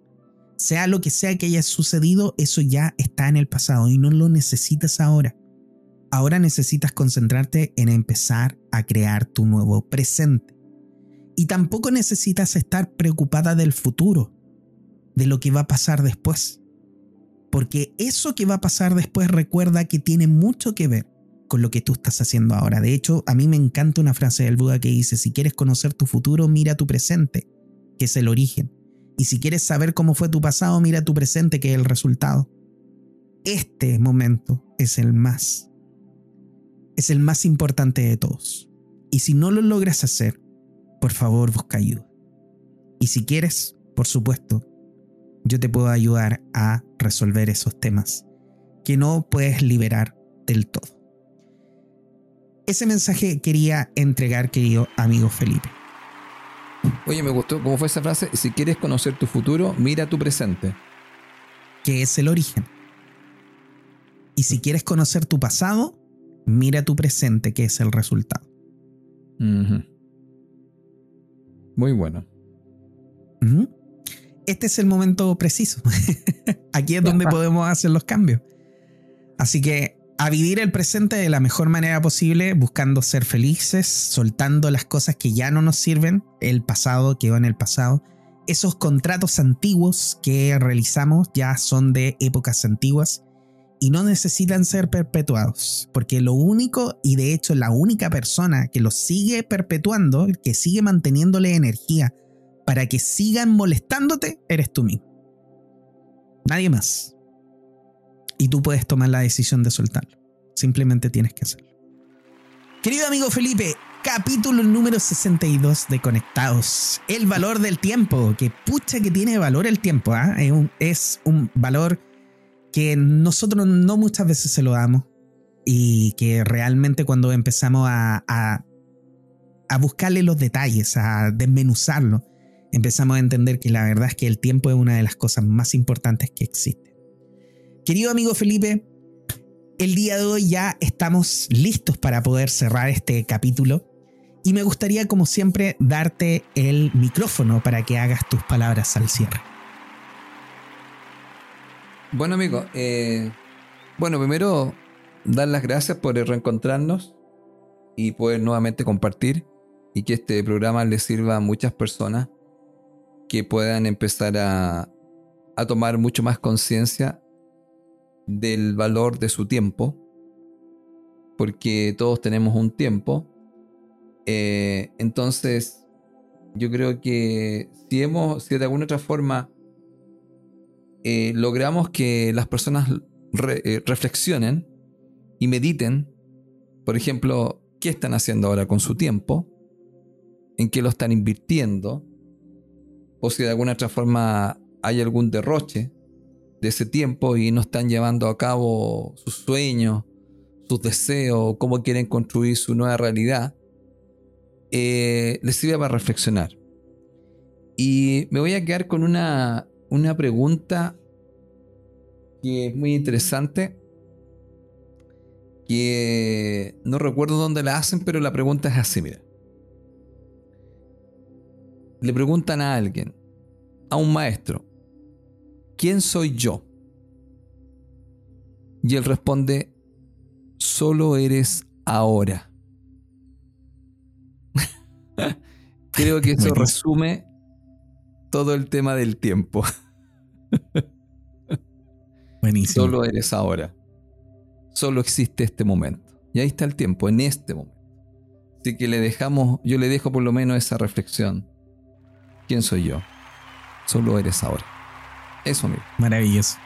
Speaker 1: Sea lo que sea que haya sucedido, eso ya está en el pasado y no lo necesitas ahora. Ahora necesitas concentrarte en empezar a crear tu nuevo presente. Y tampoco necesitas estar preocupada del futuro, de lo que va a pasar después. Porque eso que va a pasar después recuerda que tiene mucho que ver con lo que tú estás haciendo ahora. De hecho, a mí me encanta una frase del Buda que dice, si quieres conocer tu futuro, mira tu presente, que es el origen. Y si quieres saber cómo fue tu pasado, mira tu presente, que es el resultado. Este momento es el más, es el más importante de todos. Y si no lo logras hacer, por favor busca ayuda. Y si quieres, por supuesto, yo te puedo ayudar a resolver esos temas que no puedes liberar del todo. Ese mensaje quería entregar, querido amigo Felipe.
Speaker 2: Oye, me gustó cómo fue esa frase. Si quieres conocer tu futuro, mira tu presente.
Speaker 1: Que es el origen. Y si quieres conocer tu pasado, mira tu presente, que es el resultado.
Speaker 2: Muy bueno.
Speaker 1: Este es el momento preciso. [laughs] Aquí es donde podemos hacer los cambios. Así que a vivir el presente de la mejor manera posible, buscando ser felices, soltando las cosas que ya no nos sirven, el pasado quedó en el pasado. Esos contratos antiguos que realizamos ya son de épocas antiguas y no necesitan ser perpetuados, porque lo único y de hecho la única persona que los sigue perpetuando, que sigue manteniéndole energía para que sigan molestándote, eres tú mismo. Nadie más. Y tú puedes tomar la decisión de soltarlo. Simplemente tienes que hacerlo. Querido amigo Felipe, Capítulo número 62 de Conectados. El valor del tiempo. Que pucha que tiene valor el tiempo. ¿ah? Es, un, valor que nosotros no muchas veces se lo damos. Y que realmente cuando empezamos a, a, a buscarle los detalles, a desmenuzarlo, empezamos a entender que la verdad es que el tiempo es una de las cosas más importantes que existe. Querido amigo Felipe, el día de hoy ya estamos listos para poder cerrar este capítulo y me gustaría como siempre darte el micrófono para que hagas tus palabras al cierre.
Speaker 2: Bueno amigo, eh, bueno primero dar las gracias por reencontrarnos y poder nuevamente compartir y que este programa le sirva a muchas personas que puedan empezar a, tomar mucho más conciencia del valor de su tiempo, porque todos tenemos un tiempo. Eh, entonces, yo creo que si hemos, si de alguna otra forma eh, logramos que las personas eh, reflexionen y mediten, por ejemplo, qué están haciendo ahora con su tiempo, en qué lo están invirtiendo, o si de alguna otra forma hay algún derroche de ese tiempo y no están llevando a cabo sus sueños, sus deseos, cómo quieren construir su nueva realidad, eh, les sirve para reflexionar. Y me voy a quedar con una, una pregunta que es muy interesante, que no recuerdo dónde la hacen, pero la pregunta es así, mira le preguntan a alguien, a un maestro, ¿quién soy yo? Y él responde, solo eres ahora. [laughs] Creo que eso resume todo el tema del tiempo. [laughs]
Speaker 1: Buenísimo.
Speaker 2: Solo eres ahora. Solo existe este momento. Y ahí está el tiempo, en este momento. Así que le dejamos, yo le dejo por lo menos esa reflexión ¿Quién soy yo? Solo eres ahora. Eso mismo.
Speaker 1: Maravilloso.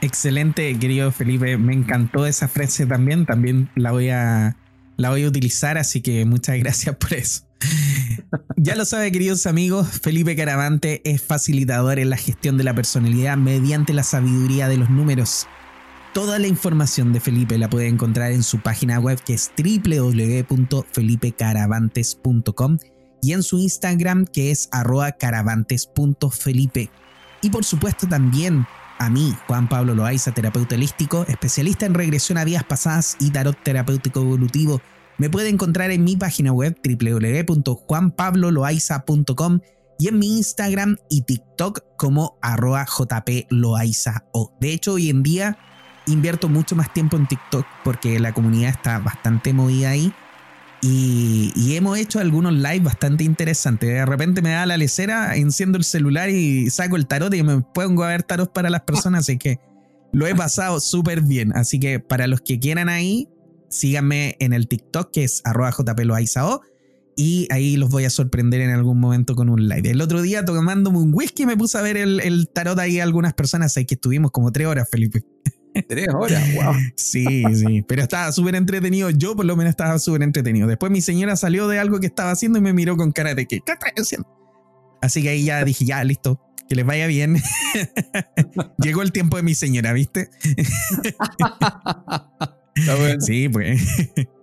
Speaker 1: Excelente, querido Felipe. Me encantó esa frase también. También la voy a, la voy a utilizar, así que muchas gracias por eso. ya lo sabe, queridos amigos, Felipe Caravante es facilitador en la gestión de la personalidad mediante la sabiduría de los números. Toda la información de Felipe la puede encontrar en su página web que es www.felipecaravantes.com y en su Instagram que es arroba caravantes.felipe. Y por supuesto también a mí, Juan Pablo Loaiza, terapeuta holístico, especialista en regresión a vías pasadas y tarot terapéutico evolutivo. Me puede encontrar en mi página web www.juanpabloloaiza.com y en mi Instagram y TikTok como arroba jploaiza. De hecho, hoy en día invierto mucho más tiempo en TikTok porque la comunidad está bastante movida ahí y, hemos hecho algunos live bastante interesantes. De repente me da la lecera, enciendo el celular y saco el tarot y me pongo a ver tarot para las personas. Así que lo he pasado súper bien. Así que para los que quieran ahí, síganme en el TikTok que es y ahí los voy a sorprender en algún momento con un live. El otro día tomándome un whisky me puse a ver el, el tarot ahí a algunas personas, ahí que estuvimos como tres horas, Felipe.
Speaker 2: Tres horas, wow.
Speaker 1: Sí, sí, pero estaba súper entretenido. Yo por lo menos estaba súper entretenido. Después mi señora salió de algo que estaba haciendo y me miró con cara de que, ¿qué estás haciendo? Así que ahí ya dije, ya, listo, que les vaya bien. [laughs] Llegó el tiempo de mi señora, ¿viste? Sí, pues.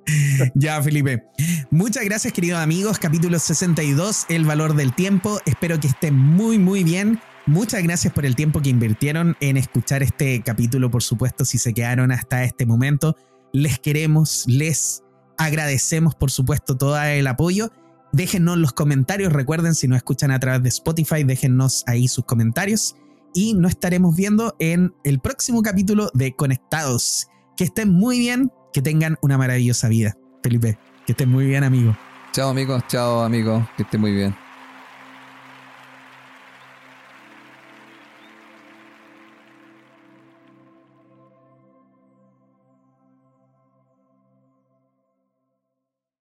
Speaker 1: [laughs] ya, Felipe. Muchas gracias, queridos amigos. Capítulo 62, El valor del tiempo. Espero que estén muy, muy bien. Muchas gracias por el tiempo que invirtieron en escuchar este capítulo, por supuesto, si se quedaron hasta este momento. Les queremos, les agradecemos, por supuesto, todo el apoyo. Déjennos los comentarios, recuerden, si nos escuchan a través de Spotify, déjennos ahí sus comentarios y nos estaremos viendo en el próximo capítulo de Conectados. Que estén muy bien, que tengan una maravillosa vida. Felipe, que estén muy bien, amigo.
Speaker 2: Chao, amigos, chao, amigos, que estén muy bien.